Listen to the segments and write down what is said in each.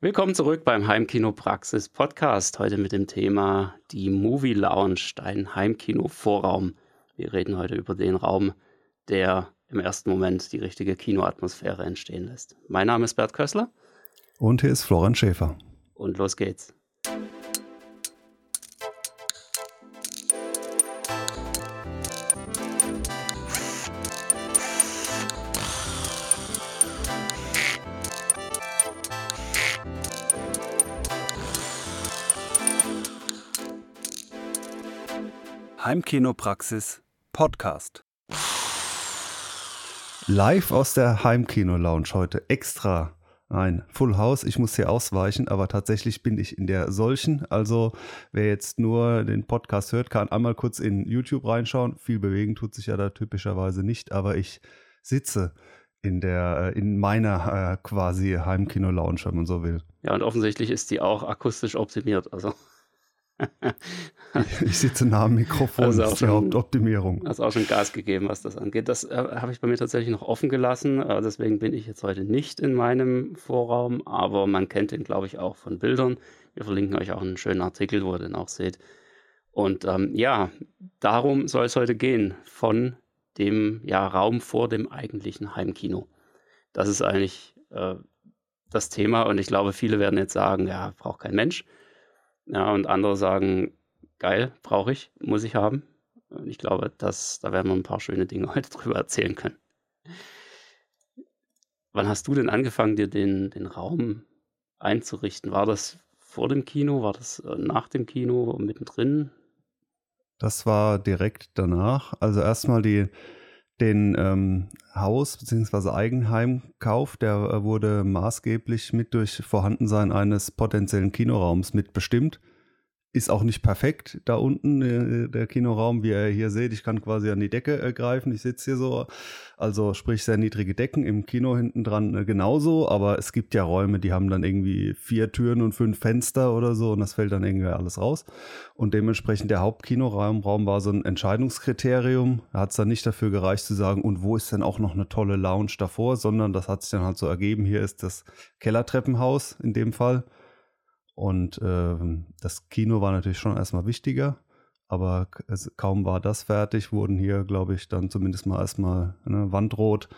Willkommen zurück beim Heimkino Praxis Podcast. Heute mit dem Thema die Movie Lounge, dein Heimkino Vorraum. Wir reden heute über den Raum, der im ersten Moment die richtige Kinoatmosphäre entstehen lässt. Mein Name ist Bert Kössler. Und hier ist Florian Schäfer. Und los geht's. Heimkinopraxis Podcast. Live aus der Heimkino-Lounge heute extra. Nein, Full House, ich muss hier ausweichen, aber tatsächlich bin ich in der solchen. Also wer jetzt nur den Podcast hört, kann einmal kurz in YouTube reinschauen. Viel bewegen tut sich ja da typischerweise nicht, aber ich sitze in der in meiner äh, quasi Heimkino-Lounge, wenn man so will. Ja, und offensichtlich ist die auch akustisch optimiert. Also ich sitze nah am Mikrofon, also das ist die Hauptoptimierung. Hast auch schon Gas gegeben, was das angeht. Das äh, habe ich bei mir tatsächlich noch offen gelassen. Äh, deswegen bin ich jetzt heute nicht in meinem Vorraum, aber man kennt ihn, glaube ich, auch von Bildern. Wir verlinken euch auch einen schönen Artikel, wo ihr den auch seht. Und ähm, ja, darum soll es heute gehen, von dem ja, Raum vor dem eigentlichen Heimkino. Das ist eigentlich äh, das Thema und ich glaube, viele werden jetzt sagen, ja, braucht kein Mensch. Ja, und andere sagen, geil, brauche ich, muss ich haben. Und ich glaube, dass, da werden wir ein paar schöne Dinge heute drüber erzählen können. Wann hast du denn angefangen, dir den, den Raum einzurichten? War das vor dem Kino? War das äh, nach dem Kino mittendrin? Das war direkt danach. Also erstmal die, den ähm, Haus- bzw. Eigenheimkauf, der äh, wurde maßgeblich mit durch Vorhandensein eines potenziellen Kinoraums mitbestimmt. Ist auch nicht perfekt da unten, äh, der Kinoraum, wie ihr hier seht. Ich kann quasi an die Decke äh, greifen. Ich sitze hier so, also sprich sehr niedrige Decken. Im Kino hinten dran äh, genauso, aber es gibt ja Räume, die haben dann irgendwie vier Türen und fünf Fenster oder so und das fällt dann irgendwie alles raus. Und dementsprechend der Hauptkinoraum Raum war so ein Entscheidungskriterium. Da hat es dann nicht dafür gereicht zu sagen, und wo ist denn auch noch eine tolle Lounge davor, sondern das hat sich dann halt so ergeben. Hier ist das Kellertreppenhaus in dem Fall und äh, das Kino war natürlich schon erstmal wichtiger, aber es, kaum war das fertig, wurden hier, glaube ich, dann zumindest mal erstmal ne, Wandrot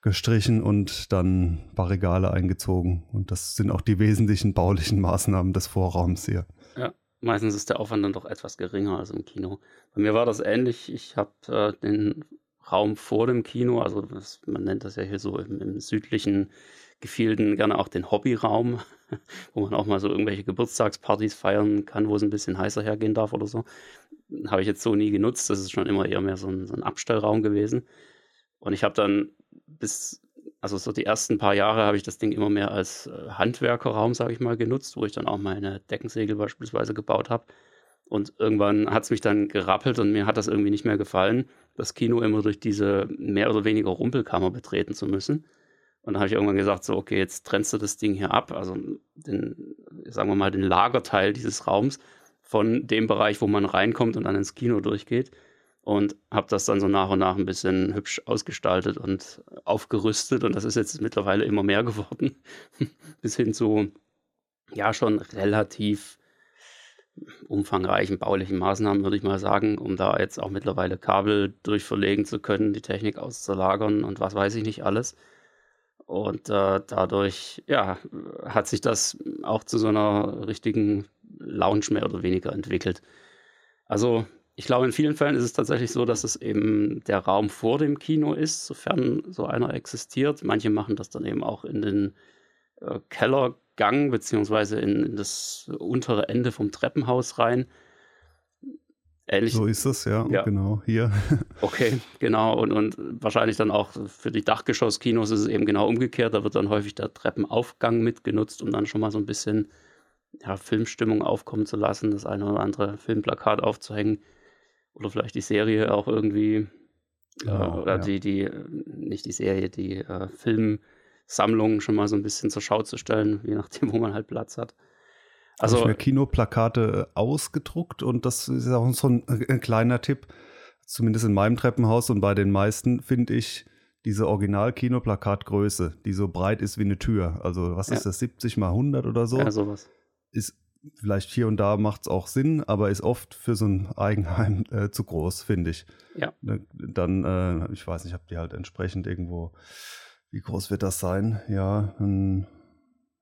gestrichen und dann ein paar Regale eingezogen. Und das sind auch die wesentlichen baulichen Maßnahmen des Vorraums hier. Ja, meistens ist der Aufwand dann doch etwas geringer als im Kino. Bei mir war das ähnlich. Ich habe äh, den Raum vor dem Kino, also das, man nennt das ja hier so im, im südlichen Gefilden gerne auch den Hobbyraum, wo man auch mal so irgendwelche Geburtstagspartys feiern kann, wo es ein bisschen heißer hergehen darf oder so. Habe ich jetzt so nie genutzt. Das ist schon immer eher mehr so ein, so ein Abstellraum gewesen. Und ich habe dann bis, also so die ersten paar Jahre habe ich das Ding immer mehr als äh, Handwerkerraum, sage ich mal, genutzt, wo ich dann auch meine Deckensegel beispielsweise gebaut habe. Und irgendwann hat es mich dann gerappelt und mir hat das irgendwie nicht mehr gefallen, das Kino immer durch diese mehr oder weniger Rumpelkammer betreten zu müssen. Und dann habe ich irgendwann gesagt, so, okay, jetzt trennst du das Ding hier ab, also den, sagen wir mal, den Lagerteil dieses Raums von dem Bereich, wo man reinkommt und dann ins Kino durchgeht. Und habe das dann so nach und nach ein bisschen hübsch ausgestaltet und aufgerüstet. Und das ist jetzt mittlerweile immer mehr geworden. Bis hin zu, ja, schon relativ umfangreichen baulichen Maßnahmen, würde ich mal sagen, um da jetzt auch mittlerweile Kabel durchverlegen zu können, die Technik auszulagern und was weiß ich nicht alles. Und äh, dadurch, ja, hat sich das auch zu so einer richtigen Lounge mehr oder weniger entwickelt. Also, ich glaube, in vielen Fällen ist es tatsächlich so, dass es eben der Raum vor dem Kino ist, sofern so einer existiert. Manche machen das dann eben auch in den äh, Kellergang beziehungsweise in, in das untere Ende vom Treppenhaus rein. Ähnlich. So ist es, ja, ja. genau, hier. Okay, genau. Und, und wahrscheinlich dann auch für die Dachgeschosskinos ist es eben genau umgekehrt. Da wird dann häufig der Treppenaufgang mitgenutzt, um dann schon mal so ein bisschen ja, Filmstimmung aufkommen zu lassen, das eine oder andere Filmplakat aufzuhängen. Oder vielleicht die Serie auch irgendwie. Genau, äh, oder ja. die, die, nicht die Serie, die äh, Filmsammlung schon mal so ein bisschen zur Schau zu stellen, je nachdem, wo man halt Platz hat. Also habe ich mir Kinoplakate ausgedruckt und das ist auch so ein, ein, kleiner Tipp, zumindest in meinem Treppenhaus und bei den meisten finde ich, diese Original-Kinoplakatgröße, die so breit ist wie eine Tür. Also was ja. ist das, 70 mal 100 oder so? Ja, sowas. Ist vielleicht hier und da macht es auch Sinn, aber ist oft für so ein Eigenheim äh, zu groß, finde ich. Ja. Ne, dann, äh, ich weiß nicht, habt ihr halt entsprechend irgendwo, wie groß wird das sein? Ja, ein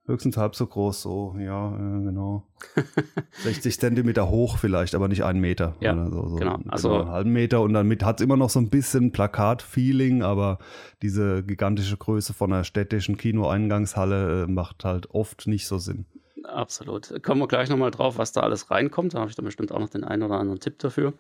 Höchstens halb so groß, so, ja, äh, genau. 60 Zentimeter hoch vielleicht, aber nicht einen Meter. Ja, so, so, genau. Also genau, einen halben Meter und dann hat es immer noch so ein bisschen Plakat-Feeling, aber diese gigantische Größe von einer städtischen Kinoeingangshalle äh, macht halt oft nicht so Sinn. Absolut. Kommen wir gleich nochmal drauf, was da alles reinkommt. Da habe ich dann bestimmt auch noch den einen oder anderen Tipp dafür.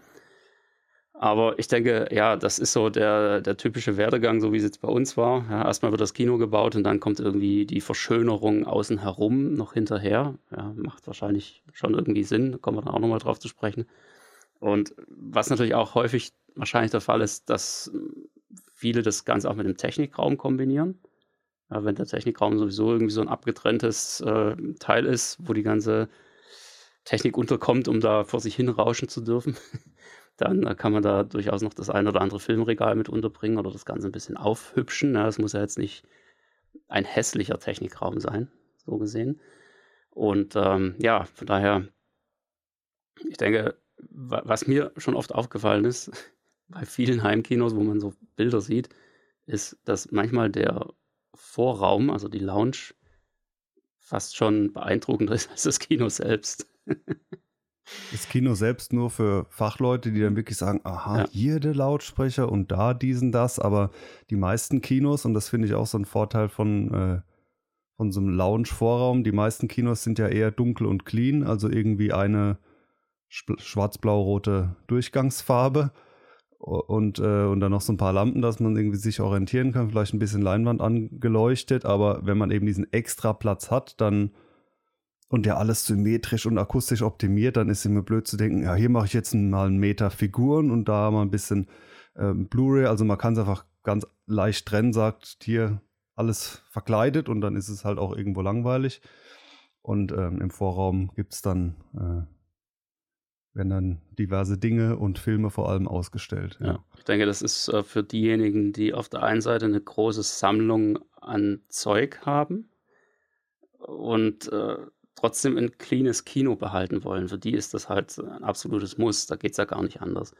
Aber ich denke, ja, das ist so der, der typische Werdegang, so wie es jetzt bei uns war. Ja, erstmal wird das Kino gebaut und dann kommt irgendwie die Verschönerung außen herum noch hinterher. Ja, macht wahrscheinlich schon irgendwie Sinn, da kommen wir dann auch nochmal drauf zu sprechen. Und was natürlich auch häufig wahrscheinlich der Fall ist, dass viele das Ganze auch mit dem Technikraum kombinieren. Ja, wenn der Technikraum sowieso irgendwie so ein abgetrenntes äh, Teil ist, wo die ganze Technik unterkommt, um da vor sich hin rauschen zu dürfen, dann kann man da durchaus noch das ein oder andere Filmregal mit unterbringen oder das Ganze ein bisschen aufhübschen. Ja, es muss ja jetzt nicht ein hässlicher Technikraum sein, so gesehen. Und ähm, ja, von daher, ich denke, was mir schon oft aufgefallen ist, bei vielen Heimkinos, wo man so Bilder sieht, ist, dass manchmal der Vorraum, also die Lounge, fast schon beeindruckender ist als das Kino selbst. Das Kino selbst nur für Fachleute, die dann wirklich sagen, aha, ja. hier der Lautsprecher und da diesen, das, aber die meisten Kinos, und das finde ich auch so ein Vorteil von, äh, von so einem Lounge-Vorraum, die meisten Kinos sind ja eher dunkel und clean, also irgendwie eine schwarz-blau-rote Durchgangsfarbe. Und, äh, und dann noch so ein paar Lampen, dass man irgendwie sich orientieren kann, vielleicht ein bisschen Leinwand angeleuchtet, aber wenn man eben diesen extra Platz hat, dann und ja alles symmetrisch und akustisch optimiert, dann ist immer blöd zu denken, ja, hier mache ich jetzt mal einen Meter Figuren und da mal ein bisschen ähm, Blu-ray. Also man kann es einfach ganz leicht trennen, sagt hier alles verkleidet und dann ist es halt auch irgendwo langweilig. Und ähm, im Vorraum gibt es dann, äh, werden dann diverse Dinge und Filme vor allem ausgestellt. Ja, ja ich denke, das ist äh, für diejenigen, die auf der einen Seite eine große Sammlung an Zeug haben und äh, trotzdem ein cleanes Kino behalten wollen. Für die ist das halt ein absolutes Muss. Da geht es ja gar nicht anders.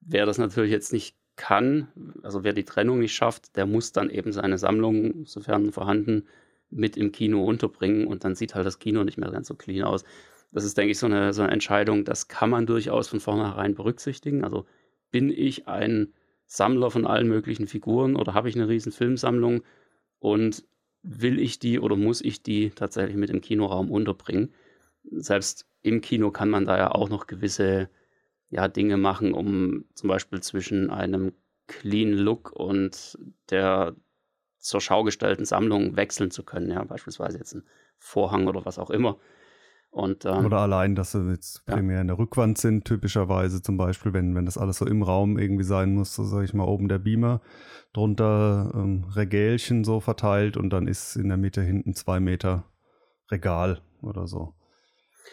Wer das natürlich jetzt nicht kann, also wer die Trennung nicht schafft, der muss dann eben seine Sammlung, sofern vorhanden, mit im Kino unterbringen und dann sieht halt das Kino nicht mehr ganz so clean aus. Das ist, denke ich, so eine, so eine Entscheidung, das kann man durchaus von vornherein berücksichtigen. Also bin ich ein Sammler von allen möglichen Figuren oder habe ich eine riesen Filmsammlung und will ich die oder muss ich die tatsächlich mit im Kinoraum unterbringen. Selbst im Kino kann man da ja auch noch gewisse ja, Dinge machen, um zum Beispiel zwischen einem Clean Look und der zur Schau gestellten Sammlung wechseln zu können. Ja, beispielsweise jetzt ein Vorhang oder was auch immer. Und, ähm, Oder allein, dass sie jetzt ja. primär in der Rückwand sind, typischerweise zum Beispiel, wenn, wenn das alles so im Raum irgendwie sein muss, so sage ich mal, oben der Beamer, drunter ähm, Regälchen so verteilt und dann ist in der Mitte hinten zwei Meter Regal oder so.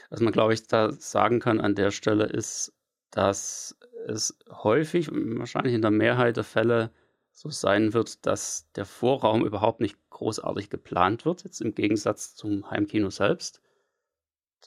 Was man, glaube ich, da sagen kann an der Stelle ist, dass es häufig, wahrscheinlich in der Mehrheit der Fälle, so sein wird, dass der Vorraum überhaupt nicht großartig geplant wird, jetzt im Gegensatz zum Heimkino selbst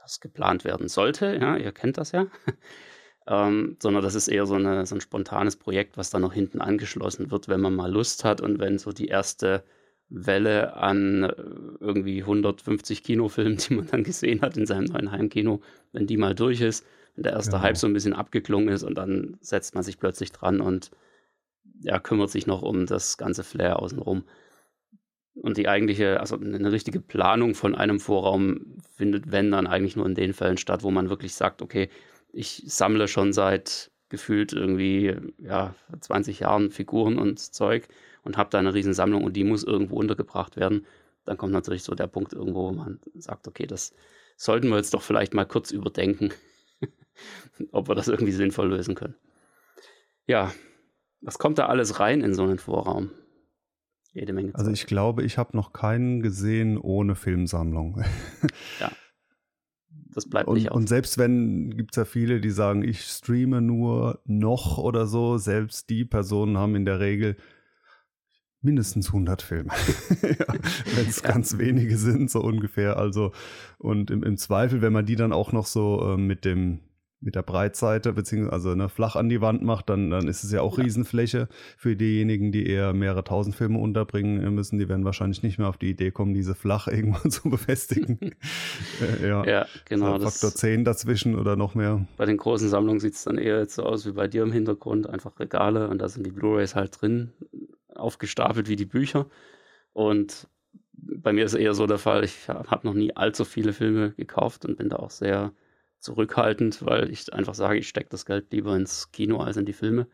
das geplant werden sollte. Ja, ihr kennt das ja. ähm, sondern das ist eher so, eine, so ein spontanes Projekt, was dann noch hinten angeschlossen wird, wenn man mal Lust hat und wenn so die erste Welle an äh, irgendwie 150 Kinofilmen, die man dann gesehen hat in seinem neuen Heimkino, wenn die mal durch ist, wenn der erste genau. Hype so ein bisschen abgeklungen ist und dann setzt man sich plötzlich dran und ja, kümmert sich noch um das ganze Flair außenrum. Und die eigentliche, also eine richtige Planung von einem Vorraum findet, wenn dann eigentlich nur in den Fällen statt, wo man wirklich sagt, okay, ich sammle schon seit gefühlt irgendwie ja, 20 Jahren Figuren und Zeug und habe da eine Riesensammlung und die muss irgendwo untergebracht werden. Dann kommt natürlich so der Punkt irgendwo, wo man sagt, okay, das sollten wir jetzt doch vielleicht mal kurz überdenken, ob wir das irgendwie sinnvoll lösen können. Ja, was kommt da alles rein in so einen Vorraum? Jede Menge. Zeit. Also ich glaube, ich habe noch keinen gesehen ohne Filmsammlung. ja. Das bleibt und, nicht aus. Und selbst wenn, gibt es ja viele, die sagen, ich streame nur noch oder so. Selbst die Personen haben in der Regel, mindestens 100 Filme. ja, wenn es ja. ganz wenige sind, so ungefähr. Also, und im, im, Zweifel, wenn man die dann auch noch so äh, mit dem mit der Breitseite, beziehungsweise also, ne, flach an die Wand macht, dann, dann ist es ja auch ja. Riesenfläche für diejenigen, die eher mehrere tausend Filme unterbringen müssen. Die werden wahrscheinlich nicht mehr auf die Idee kommen, diese flach irgendwo zu befestigen. äh, ja. ja, genau. Faktor 10 dazwischen oder noch mehr. Bei den großen Sammlungen sieht es dann eher jetzt so aus wie bei dir im Hintergrund, einfach Regale und da sind die Blu-rays halt drin aufgestapelt wie die Bücher. Und bei mir ist eher so der Fall, ich habe noch nie allzu viele Filme gekauft und bin da auch sehr zurückhaltend, weil ich einfach sage, ich stecke das Geld lieber ins Kino als in die Filme.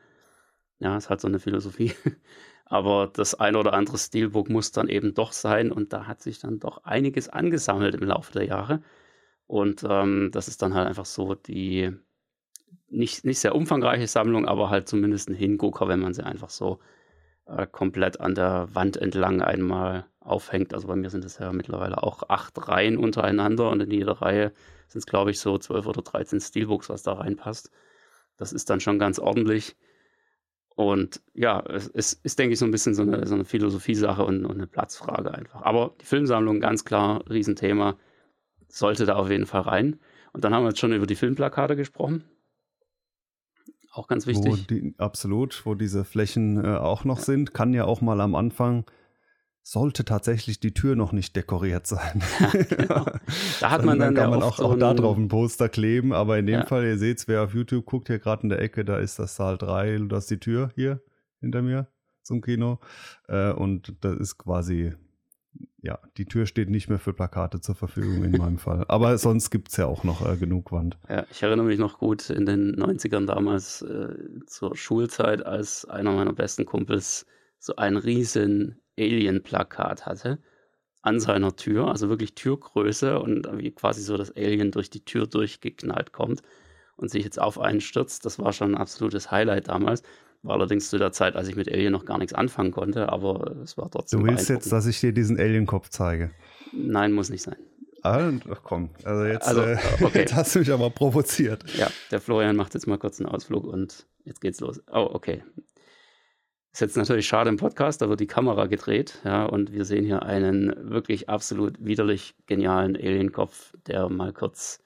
Ja, ist halt so eine Philosophie. Aber das ein oder andere Steelbook muss dann eben doch sein und da hat sich dann doch einiges angesammelt im Laufe der Jahre. Und ähm, das ist dann halt einfach so die nicht, nicht sehr umfangreiche Sammlung, aber halt zumindest ein Hingucker, wenn man sie einfach so äh, komplett an der Wand entlang einmal aufhängt. Also bei mir sind es ja mittlerweile auch acht Reihen untereinander und in jeder Reihe sind es, glaube ich, so zwölf oder dreizehn Steelbooks, was da reinpasst. Das ist dann schon ganz ordentlich. Und ja, es, es ist, denke ich, so ein bisschen so eine, so eine Philosophiesache und, und, eine Platzfrage einfach. Aber die Filmsammlung, ganz klar, Riesenthema, sollte da auf jeden Fall rein. Und dann haben wir jetzt schon über die Filmplakate gesprochen. Auch ganz wichtig. Wo die, absolut, wo diese Flächen äh, auch noch ja. sind. Kann ja auch mal am Anfang, sollte tatsächlich die Tür noch nicht dekoriert sein. Ja, genau. Da hat man dann, dann kann ja man auch, auch da drauf ein Poster kleben, aber in dem ja. Fall, ihr seht es, wer auf YouTube guckt, hier gerade in der Ecke, da ist das Saal 3, da ist die Tür hier hinter mir zum Kino. Äh, und das ist quasi ja, die Tür steht nicht mehr für Plakate zur Verfügung in meinem Fall. Aber sonst gibt es ja auch noch äh, genug Wand. Ja, ich erinnere mich noch gut in den 90ern damals äh, zur Schulzeit, als einer meiner besten Kumpels so ein riesen Alien-Plakat hatte an seiner Tür, also wirklich Türgröße und wie quasi so das Alien durch die Tür durchgeknallt kommt und sich jetzt auf einen stürzt. Das war schon ein absolutes Highlight damals. War allerdings zu der Zeit, als ich mit Alien noch gar nichts anfangen konnte, aber es war trotzdem. Du willst jetzt, dass ich dir diesen Alien-Kopf zeige? Nein, muss nicht sein. Ah, ach komm, also jetzt, also, äh, okay. jetzt hast du mich aber provoziert. Ja, der Florian macht jetzt mal kurz einen Ausflug und jetzt geht's los. Oh, okay. Ist jetzt natürlich schade im Podcast, da wird die Kamera gedreht, ja, und wir sehen hier einen wirklich absolut widerlich genialen Alien-Kopf, der mal kurz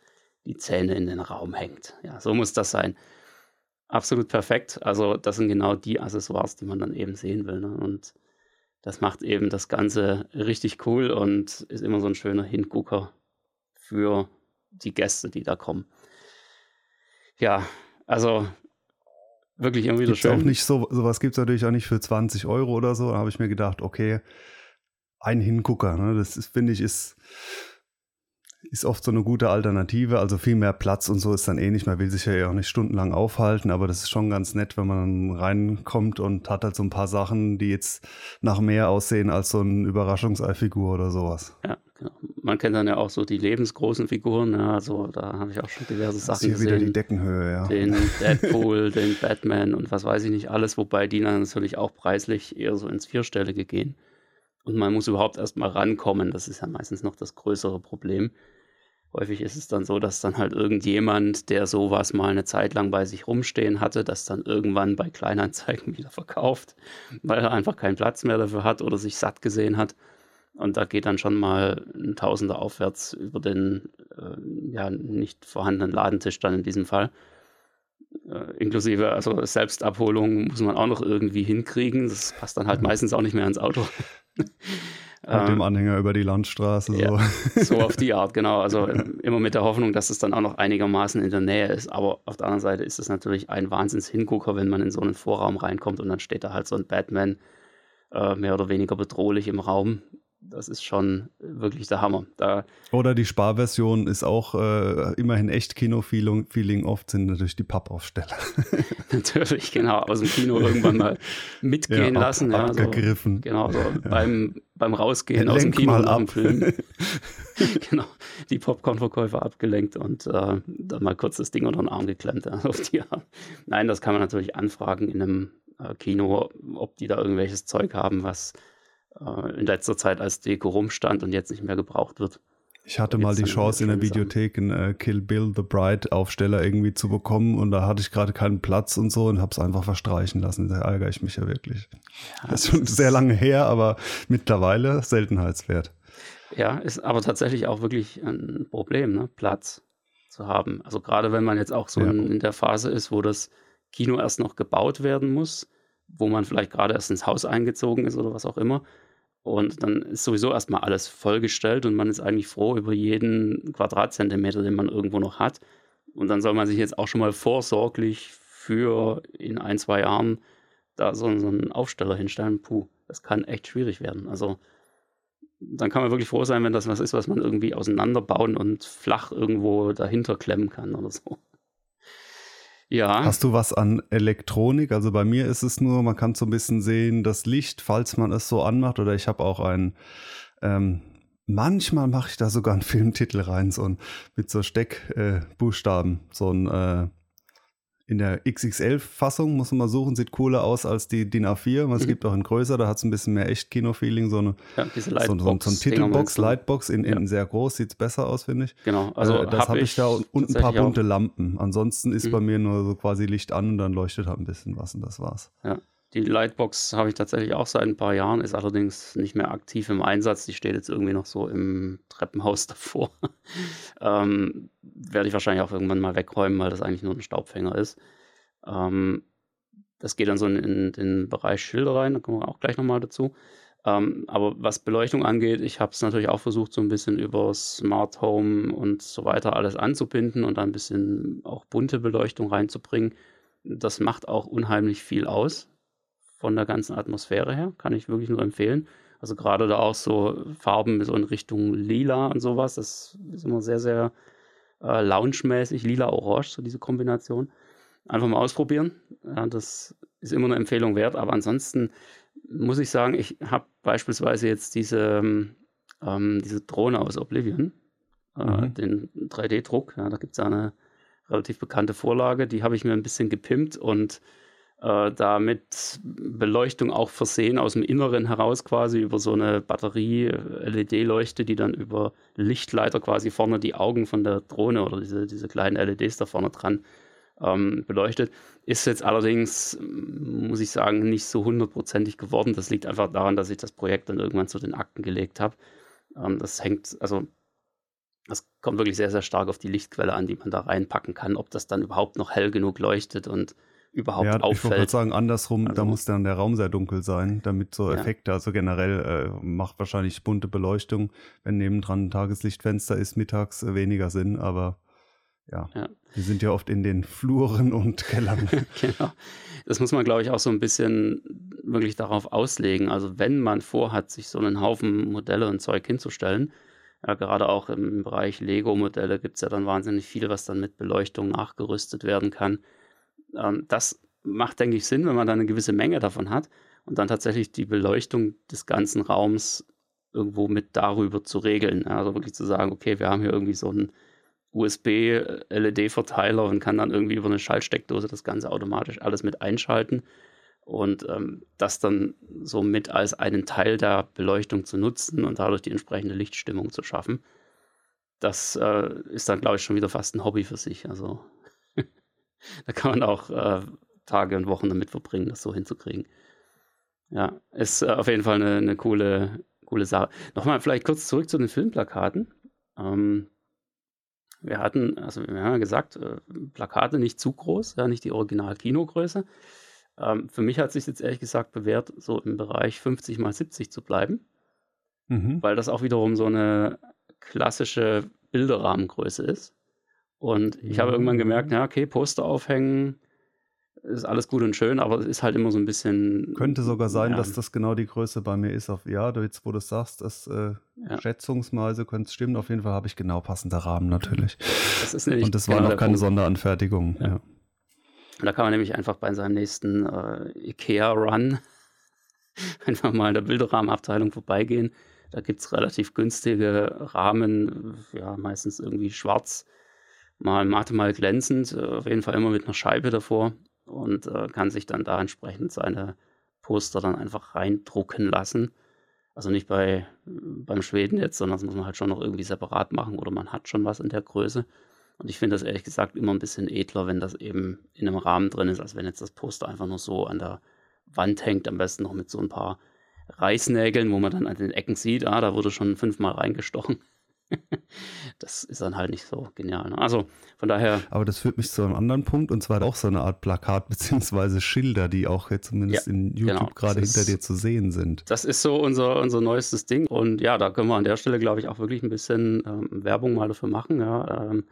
die Zähne in den Raum hängt. Ja, so muss das sein absolut perfekt. Also das sind genau die Accessoires, die man dann eben sehen will. Ne? Und das macht eben das Ganze richtig cool und ist immer so ein schöner Hingucker für die Gäste, die da kommen. Ja, also wirklich irgendwie gibt's schön. Auch nicht so, sowas gibt es natürlich auch nicht für 20 Euro oder so. Da habe ich mir gedacht, okay, ein Hingucker, ne? das finde ich ist ist oft so eine gute Alternative. Also viel mehr Platz und so ist dann eh nicht. Man will sich ja auch nicht stundenlang aufhalten, aber das ist schon ganz nett, wenn man reinkommt und hat halt so ein paar Sachen, die jetzt nach mehr aussehen als so eine Überraschungseifigur oder sowas. Ja, genau. Man kennt dann ja auch so die lebensgroßen Figuren. Ja, also da habe ich auch schon diverse Sachen hier gesehen. wieder die Deckenhöhe, ja. Den Deadpool, den Batman und was weiß ich nicht alles, wobei die dann natürlich auch preislich eher so ins Vierstellige gehen. Und man muss überhaupt erst mal rankommen. Das ist ja meistens noch das größere Problem. Häufig ist es dann so, dass dann halt irgendjemand, der sowas mal eine Zeit lang bei sich rumstehen hatte, das dann irgendwann bei Kleinanzeigen wieder verkauft, weil er einfach keinen Platz mehr dafür hat oder sich satt gesehen hat. Und da geht dann schon mal ein Tausender aufwärts über den äh, ja nicht vorhandenen Ladentisch dann in diesem Fall. Äh, inklusive, also Selbstabholung muss man auch noch irgendwie hinkriegen. Das passt dann halt meistens auch nicht mehr ins Auto. Mit dem ähm, Anhänger über die Landstraße. Ja, so. auf die Art, genau. Also immer mit der Hoffnung, dass es dann auch noch einigermaßen in der Nähe ist. Aber auf der anderen Seite ist es natürlich ein Wahnsinns-Hingucker, wenn man in so einen Vorraum reinkommt und dann steht da halt so ein Batman äh, mehr oder weniger bedrohlich im Raum das ist schon wirklich der Hammer. Da Oder die Sparversion ist auch äh, immerhin echt Kino-Feeling. Oft sind natürlich die Pappaufsteller. natürlich, genau. Aus dem Kino irgendwann mal mitgehen ja, ab, lassen. Ja, abgegriffen. So, genau, so ja. beim, beim Rausgehen ja, aus dem Kino nach dem Film. genau, die Popcorn-Verkäufer abgelenkt und äh, dann mal kurz das Ding unter den Arm geklemmt. auf die Nein, das kann man natürlich anfragen in einem äh, Kino, ob die da irgendwelches Zeug haben, was äh, in letzter Zeit als Deko rumstand und jetzt nicht mehr gebraucht wird. Ich hatte mal die Chance in der Videothek einen äh, Kill Bill the Bride Aufsteller irgendwie zu bekommen und da hatte ich gerade keinen Platz und so und habe es einfach verstreichen lassen. Da ärgere ich mich ja wirklich. Ja, das ist schon sehr lange her, aber mittlerweile Seltenheitswert. Ja, ist aber tatsächlich auch wirklich ein Problem, ne? Platz zu haben. Also gerade wenn man jetzt auch so ja. in, in der Phase ist, wo das Kino erst noch gebaut werden muss, wo man vielleicht gerade erst ins Haus eingezogen ist oder was auch immer und dann ist sowieso erstmal alles vollgestellt und man ist eigentlich froh über jeden Quadratzentimeter, den man irgendwo noch hat. Und dann soll man sich jetzt auch schon mal vorsorglich für in ein, zwei Jahren da so, einen Aufsteller hinstellen. Puh, das kann echt schwierig werden. Also dann kann man wirklich froh sein, wenn das was ist, was man irgendwie auseinanderbauen und flach irgendwo dahinter klemmen kann oder so. Ja. Hast du was an Elektronik? Also bei mir ist es nur, man kann so ein bisschen sehen, das Licht, falls man es so anmacht. Oder ich habe auch einen, ähm, manchmal mache ich da sogar einen Filmtitel rein, so ein, mit so Steckbuchstaben, äh, so ein äh, in der XXL-Fassung, muss man mal suchen, sieht cooler aus als die DIN A4. Es mhm. gibt auch in größer, da hat es ein bisschen mehr Echt-Kino-Feeling. So eine, ja, diese Lightbox, so, so, so ein Titelbox, Lightbox in, in ja. sehr groß, sieht es besser aus, finde ich. Genau, also äh, das habe hab ich da und, und ein paar bunte auch. Lampen. Ansonsten ist mhm. bei mir nur so quasi Licht an und dann leuchtet halt ein bisschen was und das war's. Ja. Die Lightbox habe ich tatsächlich auch seit ein paar Jahren, ist allerdings nicht mehr aktiv im Einsatz. Die steht jetzt irgendwie noch so im Treppenhaus davor. ähm, werde ich wahrscheinlich auch irgendwann mal wegräumen, weil das eigentlich nur ein Staubfänger ist. Ähm, das geht dann so in, in, den Bereich Schilder rein, da kommen wir auch gleich nochmal dazu. Ähm, aber was Beleuchtung angeht, ich habe es natürlich auch versucht, so ein bisschen über Smart Home und so weiter alles anzubinden und dann ein bisschen auch bunte Beleuchtung reinzubringen. Das macht auch unheimlich viel aus von der ganzen Atmosphäre her. Kann ich wirklich nur empfehlen. Also gerade da auch so Farben so in Richtung Lila und sowas. Das ist immer sehr, sehr äh, lounge-mäßig. Lila-Orange, so diese Kombination. Einfach mal ausprobieren. Ja, das ist immer eine Empfehlung wert. Aber ansonsten muss ich sagen, ich habe beispielsweise jetzt diese, ähm, diese Drohne aus Oblivion, äh, mhm. den 3D-Druck. Ja, da gibt es eine relativ bekannte Vorlage. Die habe ich mir ein bisschen gepimpt und äh, da mit Beleuchtung auch versehen aus dem Inneren heraus quasi über so eine Batterie-LED-Leuchte, die dann über Lichtleiter quasi vorne die Augen von der Drohne oder diese, diese kleinen LEDs da vorne dran ähm, beleuchtet. Ist jetzt allerdings, muss ich sagen, nicht so hundertprozentig geworden. Das liegt einfach daran, dass ich das Projekt dann irgendwann zu den Akten gelegt habe. Ähm, das hängt, also das kommt wirklich sehr, sehr stark auf die Lichtquelle an, die man da reinpacken kann, ob das dann überhaupt noch hell genug leuchtet und überhaupt ja, auffällt. Ich wollte sagen, andersrum, also, da muss dann der Raum sehr dunkel sein, damit so Effekte, ja. also generell äh, macht wahrscheinlich bunte Beleuchtung, wenn nebendran ein Tageslichtfenster ist, mittags äh, weniger Sinn, aber ja, ja, wir sind ja oft in den Fluren und Kellern. genau. Das muss man, glaube ich, auch so ein bisschen wirklich darauf auslegen. Also wenn man vorhat, sich so einen Haufen Modelle und Zeug hinzustellen, ja, gerade auch im Bereich Lego-Modelle gibt es ja dann wahnsinnig viel, was dann mit Beleuchtung nachgerüstet werden kann. Ähm, das macht, denke ich, Sinn, wenn man dann eine gewisse Menge davon hat und dann tatsächlich die Beleuchtung des ganzen Raums irgendwo mit darüber zu regeln. Also wirklich zu sagen, okay, wir haben hier irgendwie so einen USB-LED-Verteiler und kann dann irgendwie über eine Schaltsteckdose das Ganze automatisch alles mit einschalten und ähm, das dann so mit als einen Teil der Beleuchtung zu nutzen und dadurch die entsprechende Lichtstimmung zu schaffen. Das äh, ist dann, glaube ich, schon wieder fast ein Hobby für sich. Also da kann man auch äh, Tage und Wochen damit verbringen, das so hinzukriegen. Ja, ist äh, auf jeden Fall eine, eine, coole, coole Sache. Nochmal vielleicht kurz zurück zu den Filmplakaten. Ähm, wir hatten, also wir haben ja gesagt, äh, Plakate nicht zu groß, ja, nicht die Original-Kinogröße. Ähm, für mich hat sich jetzt ehrlich gesagt bewährt, so im Bereich 50 mal 70 zu bleiben, mhm. weil das auch wiederum so eine klassische Bilderrahmengröße ist. Und ich habe irgendwann gemerkt, ja, okay, Poster aufhängen ist alles gut und schön, aber es ist halt immer so ein bisschen. Könnte sogar sein, ja. dass das genau die Größe bei mir ist. Auf, ja, jetzt wo du es sagst, das äh, ja. schätzungsweise könnte es stimmen. Auf jeden Fall habe ich genau passende Rahmen natürlich. Das ist nämlich und das war genau noch keine Punkt. Sonderanfertigung. Ja. ja. Da kann man nämlich einfach bei seinem nächsten äh, IKEA-Run einfach mal in der Bilderrahmenabteilung vorbeigehen. Da gibt es relativ günstige Rahmen, ja, meistens irgendwie schwarz mal matte, mal glänzend, äh, auf jeden Fall immer mit einer Scheibe davor und äh, kann sich dann da entsprechend seine Poster dann einfach reindrucken lassen. Also nicht bei, beim Schweden jetzt, sondern das muss man halt schon noch irgendwie separat machen oder man hat schon was in der Größe. Und ich finde das ehrlich gesagt immer ein bisschen edler, wenn das eben in einem Rahmen drin ist, als wenn jetzt das Poster einfach nur so an der Wand hängt, am besten noch mit so ein paar Reißnägeln, wo man dann an den Ecken sieht, ah, da wurde schon fünfmal reingestochen. das ist dann halt nicht so genial. Ne? Also von daher. Aber das führt mich zu einem anderen Punkt und zwar auch so eine Art Plakat bzw. Schilder, die auch jetzt zumindest ja, in YouTube genau. gerade hinter dir zu sehen sind. Das ist so unser, unser neuestes Ding und ja, da können wir an der Stelle, glaube ich, auch wirklich ein bisschen ähm, Werbung mal dafür machen. Ja. Ähm,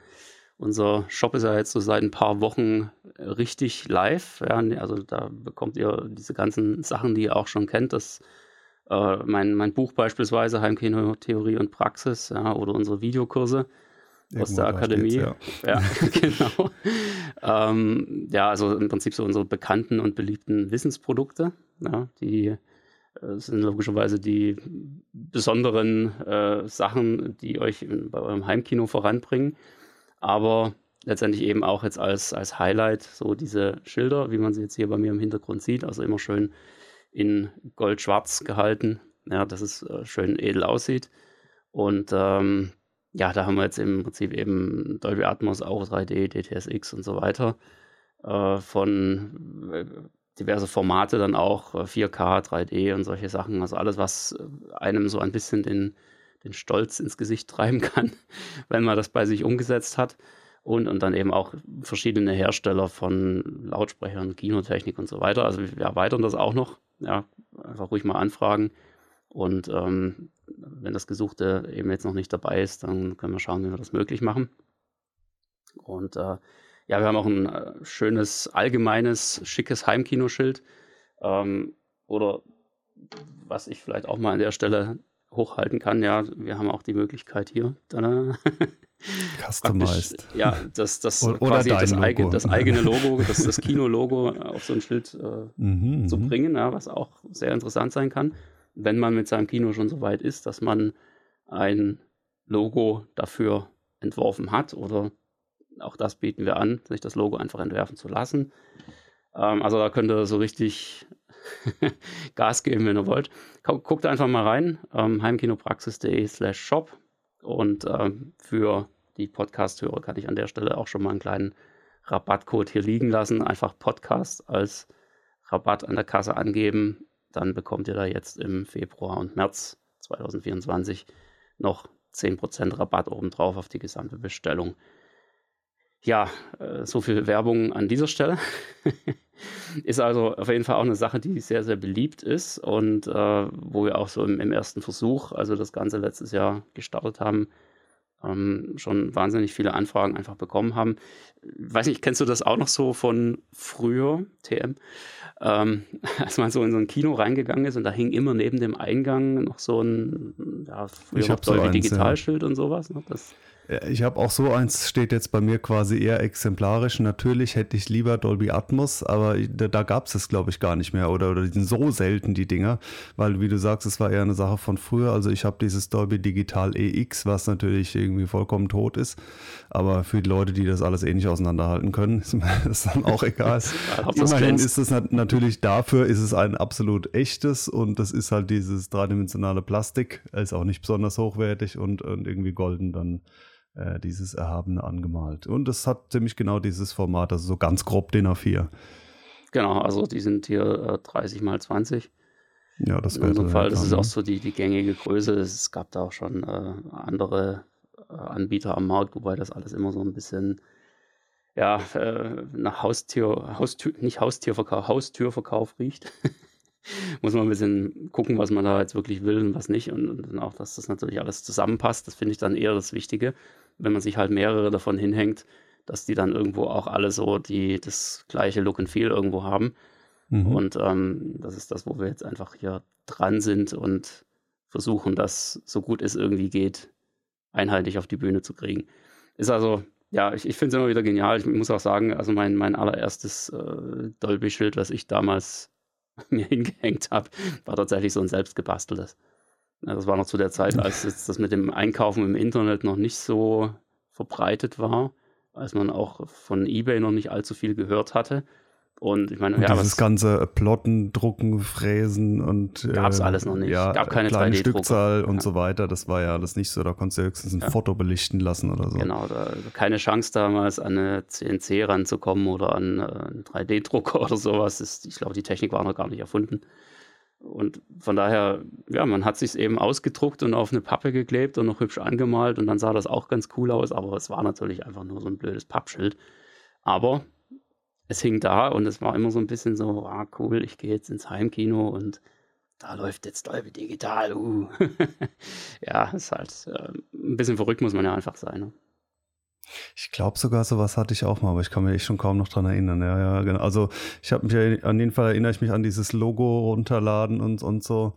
unser Shop ist ja jetzt so seit ein paar Wochen richtig live. Ja. Also da bekommt ihr diese ganzen Sachen, die ihr auch schon kennt. Das äh, mein, mein Buch beispielsweise, Heimkino Theorie und Praxis, ja, oder unsere Videokurse Irgendwo aus der Akademie. Ja. ja, genau. ähm, ja, also im Prinzip so unsere bekannten und beliebten Wissensprodukte, ja, die äh, sind logischerweise die besonderen äh, Sachen, die euch in, bei eurem Heimkino voranbringen. Aber letztendlich eben auch jetzt als, als Highlight so diese Schilder, wie man sie jetzt hier bei mir im Hintergrund sieht. Also immer schön in Gold-Schwarz gehalten, ja, dass es äh, schön edel aussieht. Und ähm, ja, da haben wir jetzt im Prinzip eben Dolby Atmos, auch 3D, DTSX und so weiter. Äh, von äh, diverse Formate dann auch, 4K, äh, 3D und solche Sachen. Also alles, was einem so ein bisschen den, den Stolz ins Gesicht treiben kann, wenn man das bei sich umgesetzt hat. Und, und dann eben auch verschiedene Hersteller von Lautsprechern, Kinotechnik und so weiter. Also wir erweitern das auch noch ja, einfach ruhig mal anfragen. Und ähm, wenn das Gesuchte eben jetzt noch nicht dabei ist, dann können wir schauen, wie wir das möglich machen. Und äh, ja, wir haben auch ein äh, schönes, allgemeines, schickes Heimkinoschild. Ähm, oder was ich vielleicht auch mal an der Stelle hochhalten kann, ja, wir haben auch die Möglichkeit hier. Customized. Ja, das, das oder, quasi das, Eige, das, eigene Logo, das, das Kino-Logo auf so ein Schild äh, mhm, zu mhm. bringen, ja, was auch sehr interessant sein kann, wenn man mit seinem Kino schon so weit ist, dass man ein Logo dafür entworfen hat oder auch das bieten wir an, sich das Logo einfach entwerfen zu lassen. Ähm, also da könnt ihr so richtig Gas geben, wenn ihr wollt. Guckt einfach mal rein, ähm, heimkinopraxis.de slash shop und ähm, für die Podcast-Hörer kann ich an der Stelle auch schon mal einen kleinen Rabattcode hier liegen lassen. Einfach Podcast als Rabatt an der Kasse angeben. Dann bekommt ihr da jetzt im Februar und März 2024 noch 10% Rabatt obendrauf auf die gesamte Bestellung. Ja, äh, so viel Werbung an dieser Stelle. ist also auf jeden Fall auch eine Sache, die sehr, sehr beliebt ist und äh, wo wir auch so im, im, ersten Versuch, also das Ganze letztes Jahr gestartet haben, ähm, schon wahnsinnig viele Anfragen einfach bekommen haben. Weiß nicht, kennst du das auch noch so von früher, TM? Ähm, als man so in so ein Kino reingegangen ist und da hing immer neben dem Eingang noch so ein, ja, früher noch so Digitalschild ja. und sowas. Ne? Das, ich habe auch so eins, steht jetzt bei mir quasi eher exemplarisch. Natürlich hätte ich lieber Dolby Atmos, aber da, da gab es es, glaube ich, gar nicht mehr. Oder, oder die sind so selten, die Dinger. Weil, wie du sagst, es war eher eine Sache von früher. Also ich habe dieses Dolby Digital EX, was natürlich irgendwie vollkommen tot ist. Aber für die Leute, die das alles eh nicht auseinanderhalten können, ist das dann auch egal. Immerhin ist es natürlich dafür, ist es ein absolut echtes und das ist halt dieses dreidimensionale Plastik. Ist auch nicht besonders hochwertig und, und irgendwie golden dann äh, dieses Erhabene angemalt. Und es hat ziemlich genau dieses Format, also so ganz grob DIN A4. Genau, also die sind hier äh, 30 mal 20. Ja, das In unserem Fall, das ist auch so die, die gängige Größe. Es gab da auch schon äh, andere äh, Anbieter am Markt, wobei das alles immer so ein bisschen ja, äh, nach Haustier, Haustür, nicht Haustierverkauf, Haustürverkauf riecht. muss man ein bisschen gucken, was man da jetzt wirklich will und was nicht. Und, und auch, dass das natürlich alles zusammenpasst. Das finde ich dann eher das Wichtige, wenn man sich halt mehrere davon hinhängt, dass die dann irgendwo auch alle so die, das gleiche Look and Feel irgendwo haben. Mhm. Und ähm, das ist das, wo wir jetzt einfach hier dran sind und versuchen, das so gut es irgendwie geht, einheitlich auf die Bühne zu kriegen. Ist also, ja, ich, ich finde es immer wieder genial. Ich muss auch sagen, also mein, mein allererstes äh, Dolby-Schild, was ich damals mir hingehängt habe, war tatsächlich so ein selbstgebasteltes. Das war noch zu der Zeit, als jetzt das mit dem Einkaufen im Internet noch nicht so verbreitet war, als man auch von eBay noch nicht allzu viel gehört hatte. Und ich meine, und ja, dieses ganze Plotten, Drucken, Fräsen und gab es äh, alles noch nicht. Ja, gab keine kleine Stückzahl und ja. so weiter. Das war ja alles nicht so. Da konntest du höchstens ein ja. Foto belichten lassen oder so. Genau, da, keine Chance damals an eine CNC ranzukommen oder an äh, einen 3D-Drucker oder sowas. Ist, ich glaube, die Technik war noch gar nicht erfunden. Und von daher, ja, man hat sich eben ausgedruckt und auf eine Pappe geklebt und noch hübsch angemalt und dann sah das auch ganz cool aus, aber es war natürlich einfach nur so ein blödes Pappschild. Aber es hing da und es war immer so ein bisschen so, ah, cool, ich gehe jetzt ins Heimkino und da läuft jetzt Dolby Digital. Uh. ja, ist halt äh, ein bisschen verrückt, muss man ja einfach sein. Ne? Ich glaube sogar, sowas hatte ich auch mal, aber ich kann mich schon kaum noch dran erinnern. Ja, ja, genau. Also ich habe mich an jeden Fall erinnere ich mich an dieses Logo runterladen und, und so.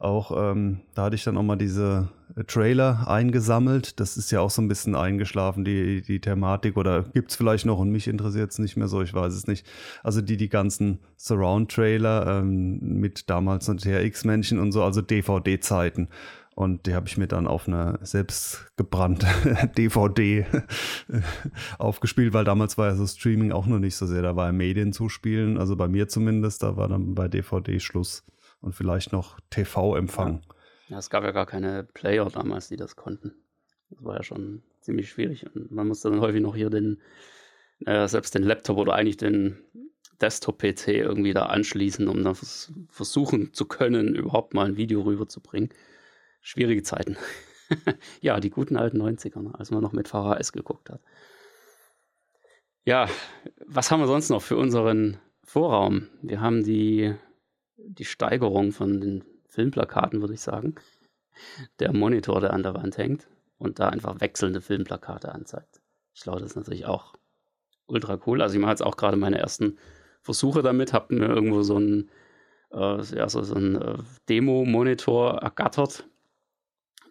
Auch ähm, da hatte ich dann auch mal diese äh, Trailer eingesammelt. Das ist ja auch so ein bisschen eingeschlafen, die, die Thematik. Oder gibt es vielleicht noch und mich interessiert es nicht mehr so, ich weiß es nicht. Also die, die ganzen Surround-Trailer ähm, mit damals noch TRX-Männchen und so, also DVD-Zeiten. Und die habe ich mir dann auf einer selbstgebrannte DVD aufgespielt, weil damals war ja so Streaming auch noch nicht so sehr. Da war ja Medien zuspielen, also bei mir zumindest, da war dann bei DVD Schluss und vielleicht noch TV-Empfang. Ja. ja. es gab ja gar keine Player damals, die das konnten. Das war ja schon ziemlich schwierig. Und man musste dann häufig noch hier den, äh, selbst den Laptop oder eigentlich den Desktop-PC irgendwie da anschließen, um dann versuchen zu können, überhaupt mal ein Video rüberzubringen. Schwierige Zeiten. ja, die guten alten 90er, ne, als man noch mit VHS geguckt hat. Ja, was haben wir sonst noch für unseren Vorraum? Wir haben die, die Steigerung von den Filmplakaten, würde ich sagen. Der Monitor, der an der Wand hängt und da einfach wechselnde Filmplakate anzeigt. Ich glaube, das ist natürlich auch ultra cool. Also ich mache jetzt auch gerade meine ersten Versuche damit, habe mir irgendwo so einen, äh, ja, so, so einen äh, Demo-Monitor ergattert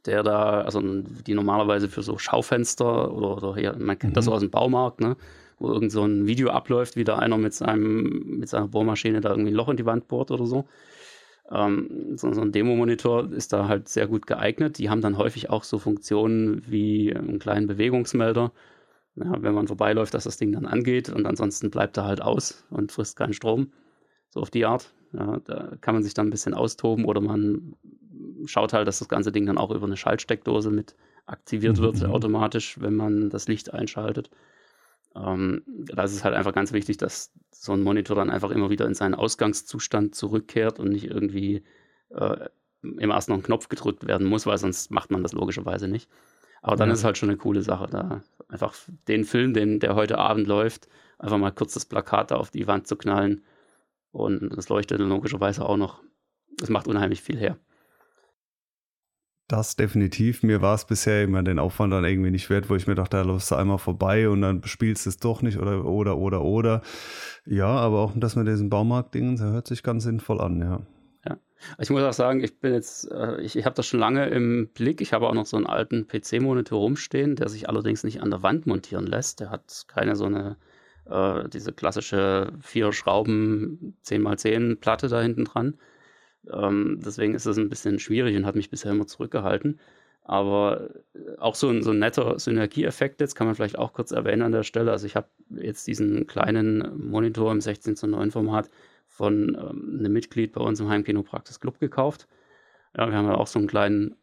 der da, also die normalerweise für so Schaufenster oder, oder hier, man kennt mhm. das so aus dem Baumarkt, ne? wo irgend so ein Video abläuft, wie da einer mit seinem, mit seiner Bohrmaschine da irgendwie ein Loch in die Wand bohrt oder so. Ähm, so, so, ein Demo-Monitor ist da halt sehr gut geeignet. Die haben dann häufig auch so Funktionen wie einen kleinen Bewegungsmelder. Ja, wenn man vorbeiläuft, dass das Ding dann angeht und ansonsten bleibt er halt aus und frisst keinen Strom. So auf die Art. Ja, da kann man sich dann ein bisschen austoben oder man schaut halt, dass das ganze Ding dann auch über eine Schaltsteckdose mit aktiviert mhm. wird, mhm. automatisch, wenn man das Licht einschaltet. Ähm, da ist es halt einfach ganz wichtig, dass so ein Monitor dann einfach immer wieder in seinen Ausgangszustand zurückkehrt und nicht irgendwie äh, im ersten noch ein Knopf gedrückt werden muss, weil sonst macht man das logischerweise nicht. Aber dann ja. ist es halt schon eine coole Sache, da einfach den Film, den, der heute Abend läuft, einfach mal kurz das Plakat da auf die Wand zu knallen. Und das leuchtet logischerweise auch noch. Das macht unheimlich viel her. Das definitiv. Mir war es bisher immer den Aufwand dann irgendwie nicht wert, wo ich mir dachte, da läufst du einmal vorbei und dann spielst du es doch nicht oder, oder, oder, oder. Ja, aber auch das mit diesen Baumarkt-Dingen, das hört sich ganz sinnvoll an, ja. Ja, ich muss auch sagen, ich bin jetzt, äh, ich, ich habe das schon lange im Blick. Ich habe auch noch so einen alten PC-Monitor rumstehen, der sich allerdings nicht an der Wand montieren lässt. Der hat keine so eine, äh, diese klassische vier Schrauben 10x10 Platte da hinten dran ähm, deswegen ist das ein bisschen schwierig und hat mich bisher immer zurückgehalten. Aber äh, auch so ein, so ein netter Synergieeffekt jetzt kann man vielleicht auch kurz erwähnen an der Stelle. Also ich habe jetzt diesen kleinen Monitor im 16 zu 9 Format von ähm, einem Mitglied bei uns im Heimkino Praxis Club gekauft. Ja, wir haben ja auch so einen kleinen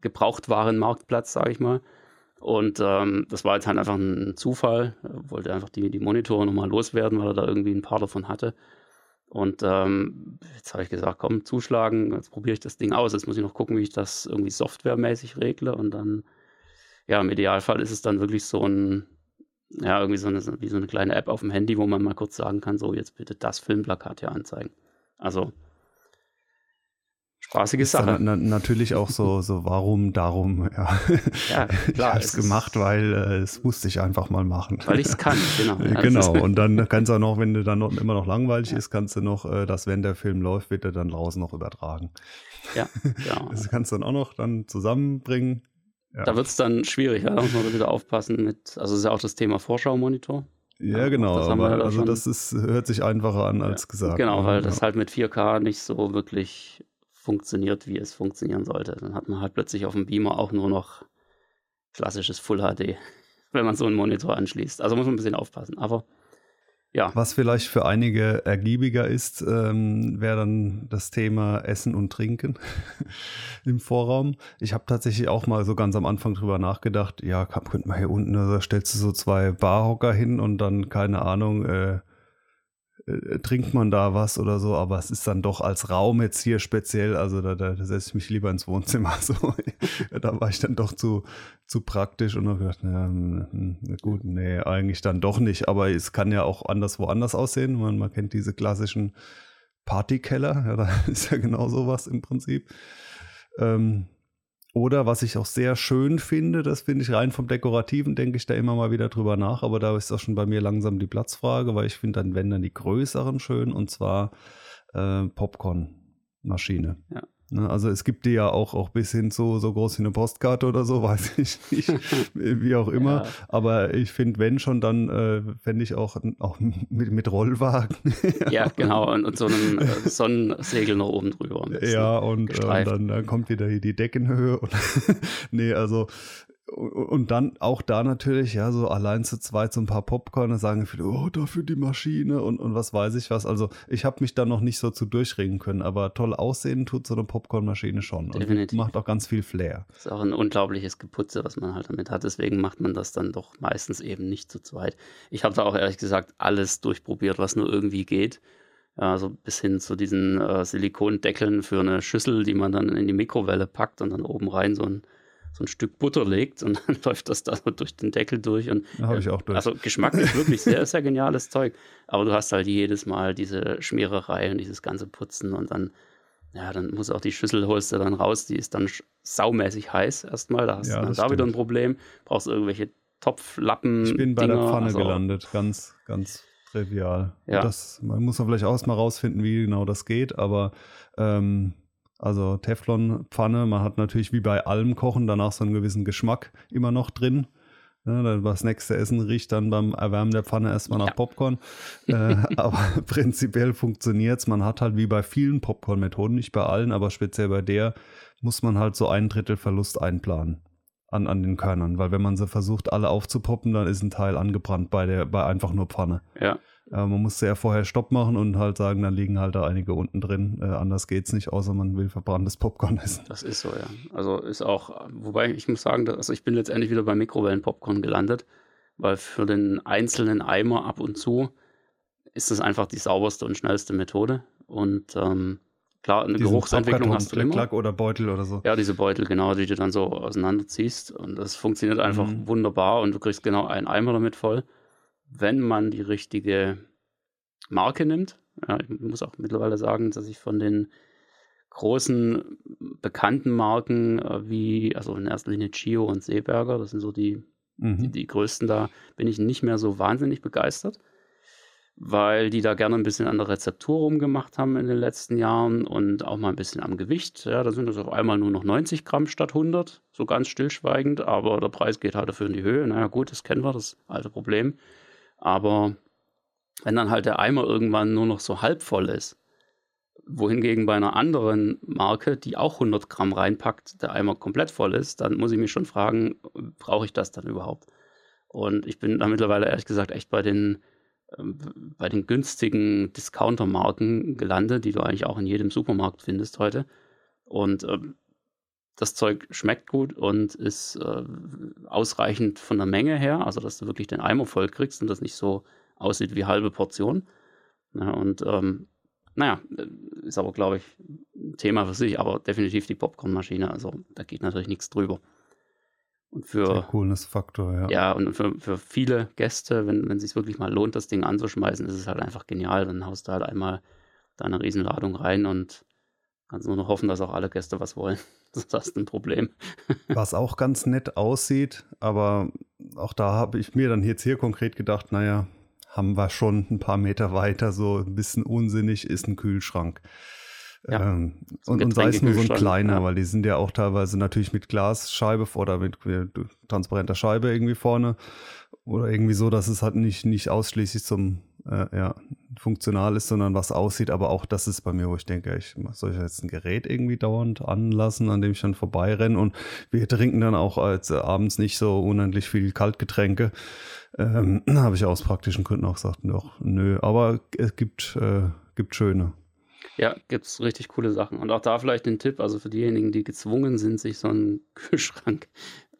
Gebrauchtwarenmarktplatz, sage ich mal. Und ähm, das war jetzt halt einfach ein Zufall. Er wollte einfach die, die Monitore nochmal loswerden, weil er da irgendwie ein paar davon hatte. Und ähm, jetzt habe ich gesagt, komm, zuschlagen, jetzt probiere ich das Ding aus. Jetzt muss ich noch gucken, wie ich das irgendwie softwaremäßig regle. Und dann, ja, im Idealfall ist es dann wirklich so ein, ja, irgendwie so eine, wie so eine kleine App auf dem Handy, wo man mal kurz sagen kann, so, jetzt bitte das Filmplakat hier anzeigen. Also spaßige Sache. Na, natürlich auch so, so warum, darum, ja. Ja, klar. Ich habe es gemacht, weil äh, es musste ich einfach mal machen. Weil ich es kann, genau. Ja, genau. Und dann kannst du auch noch, wenn du dann noch, immer noch langweilig ja. ist, kannst du noch, äh, dass wenn der Film läuft, wird er dann draußen noch übertragen. Ja, genau. Das kannst du dann auch noch dann zusammenbringen. Ja. Da wird es dann schwierig, ja? da muss man wieder aufpassen mit, also ist ja auch das Thema Vorschau-Monitor. Ja, genau, das aber also das ist, hört sich einfacher an als gesagt. Genau, weil das halt mit 4K nicht so wirklich funktioniert, wie es funktionieren sollte. Dann hat man halt plötzlich auf dem Beamer auch nur noch klassisches Full HD, wenn man so einen Monitor anschließt. Also muss man ein bisschen aufpassen. Aber Ja. Was vielleicht für einige ergiebiger ist, ähm, wäre dann das Thema Essen und Trinken im Vorraum. Ich habe tatsächlich auch mal so ganz am Anfang drüber nachgedacht, ja, könnte man hier unten, da also stellst du so zwei Barhocker hin und dann, keine Ahnung, äh, äh, trinkt man da was oder so, aber es ist dann doch als Raum jetzt hier speziell, also da, da, da setze ich mich lieber ins Wohnzimmer. So. da war ich dann doch zu, zu praktisch und habe gedacht, na, na, gut, nee, eigentlich dann doch nicht, aber es kann ja auch anders woanders aussehen. Man, man kennt diese klassischen Partykeller, ja, da ist ja genau sowas im Prinzip. Ähm, oder was ich auch sehr schön finde, das finde ich rein vom Dekorativen, denke ich da immer mal wieder drüber nach, aber da ist auch schon bei mir langsam die Platzfrage, weil ich finde dann, wenn dann die größeren schön und zwar äh, Popcorn-Maschine. Ja. Ne, also es gibt die ja auch, auch bis hin zu so groß wie eine Postkarte oder so, weiß ich nicht, wie auch immer. Ja. Aber ich finde, wenn schon, dann äh, fände ich auch, auch mit, mit Rollwagen. ja, genau, und, und so einem äh, Sonnensegel noch oben drüber. Ja, und, äh, dann, dann kommt wieder hier die Deckenhöhe. Und nee, also und dann auch da natürlich, ja, so allein zu zweit so ein paar Popcorn, sagen viele, oh, dafür die Maschine und, und was weiß ich was. Also ich habe mich da noch nicht so zu durchringen können, aber toll aussehen tut so eine Popcornmaschine schon. Definitiv. Und macht auch ganz viel Flair. Das ist auch ein unglaubliches Geputze, was man halt damit hat. Deswegen macht man das dann doch meistens eben nicht zu zweit. Ich habe da auch ehrlich gesagt alles durchprobiert, was nur irgendwie geht. Also bis hin zu diesen äh, Silikondeckeln für eine Schüssel, die man dann in die Mikrowelle packt und dann oben rein so ein so ein Stück Butter legt und dann läuft das da so durch den Deckel durch. Und, habe ich auch durch. Also Geschmack ist wirklich sehr, sehr geniales Zeug. Aber du hast halt jedes Mal diese Schmiererei und dieses ganze Putzen und dann, ja, dann muss auch die Schüssel holst du dann raus, die ist dann saumäßig heiß erstmal. Da hast ja, du dann da wieder ein Problem. Brauchst irgendwelche Topflappen. Ich bin bei Dinger, der Pfanne also, gelandet, ganz, ganz trivial. Ja. Das, man muss vielleicht auch mal rausfinden, wie genau das geht, aber ähm, also Teflonpfanne, man hat natürlich wie bei allem Kochen danach so einen gewissen Geschmack immer noch drin. Ja, das nächste Essen riecht dann beim Erwärmen der Pfanne erstmal nach ja. Popcorn. äh, aber prinzipiell funktioniert es. Man hat halt wie bei vielen Popcorn-Methoden, nicht bei allen, aber speziell bei der, muss man halt so ein Drittel Verlust einplanen an, an den Körnern. Weil wenn man sie versucht, alle aufzupoppen, dann ist ein Teil angebrannt bei, der, bei einfach nur Pfanne. Ja. Äh, man musste ja vorher Stopp machen und halt sagen, dann liegen halt da einige unten drin. Äh, anders geht's nicht, außer man will verbranntes Popcorn essen. Das ist so, ja. Also ist auch, wobei ich muss sagen, dass, also ich bin letztendlich wieder bei Mikrowellen-Popcorn gelandet, weil für den einzelnen Eimer ab und zu ist das einfach die sauberste und schnellste Methode. Und ähm, klar, eine Diesen Geruchsentwicklung hast du immer. Klack oder Beutel oder so. Ja, diese Beutel, genau, die du dann so auseinanderziehst. Und das funktioniert einfach mhm. wunderbar und du kriegst genau einen Eimer damit voll wenn man die richtige Marke nimmt. Ja, ich muss auch mittlerweile sagen, dass ich von den großen bekannten Marken äh, wie, also in erster Linie Chio und Seeberger, das sind so die, mhm. die, die, größten da, bin ich nicht mehr so wahnsinnig begeistert, weil die da gerne ein bisschen an der Rezeptur rumgemacht haben in den letzten Jahren und auch mal ein bisschen am Gewicht. Ja, da sind es auf einmal nur noch 90 Gramm statt 100, so ganz stillschweigend, aber der Preis geht halt dafür in die Höhe. Naja, gut, das kennen wir, das alte Problem. Aber wenn dann halt der Eimer irgendwann nur noch so halb voll ist, wohingegen bei einer anderen Marke, die auch 100 Gramm reinpackt, der Eimer komplett voll ist, dann muss ich mich schon fragen, brauche ich das dann überhaupt? Und ich bin da mittlerweile ehrlich gesagt echt bei den, äh, bei den günstigen Discounter-Marken gelandet, die du eigentlich auch in jedem Supermarkt findest heute. Und äh, das Zeug schmeckt gut und ist äh, ausreichend von der Menge her, also dass du wirklich den Eimer voll kriegst und das nicht so aussieht wie halbe Portion. Ja, und ähm, naja, ist aber, glaube ich, ein Thema für sich, aber definitiv die Popcornmaschine, also da geht natürlich nichts drüber. Und für Sehr cooles Faktor, ja. Ja, und für, für viele Gäste, wenn, wenn es sich wirklich mal lohnt, das Ding anzuschmeißen, ist es halt einfach genial. Dann haust du halt einmal deine Riesenladung rein und kannst nur noch hoffen, dass auch alle Gäste was wollen. Das ist ein Problem. Was auch ganz nett aussieht, aber auch da habe ich mir dann jetzt hier konkret gedacht, naja, haben wir schon ein paar Meter weiter, so ein bisschen unsinnig ist ein Kühlschrank. Ja, ähm, und, und sei es nur so ein kleiner, ja. weil die sind ja auch teilweise natürlich mit Glasscheibe oder mit transparenter Scheibe irgendwie vorne oder irgendwie so, dass es halt nicht, nicht ausschließlich zum äh, ja, funktional ist, sondern was aussieht. Aber auch das ist bei mir, wo ich denke, ich soll ich jetzt ein Gerät irgendwie dauernd anlassen, an dem ich dann vorbeirenne. Und wir trinken dann auch als äh, abends nicht so unendlich viel Kaltgetränke. Ähm, Habe ich aus praktischen Gründen auch gesagt, doch, nö. Aber es gibt, äh, gibt schöne. Ja, gibt es richtig coole Sachen. Und auch da vielleicht den Tipp, also für diejenigen, die gezwungen sind, sich so einen Kühlschrank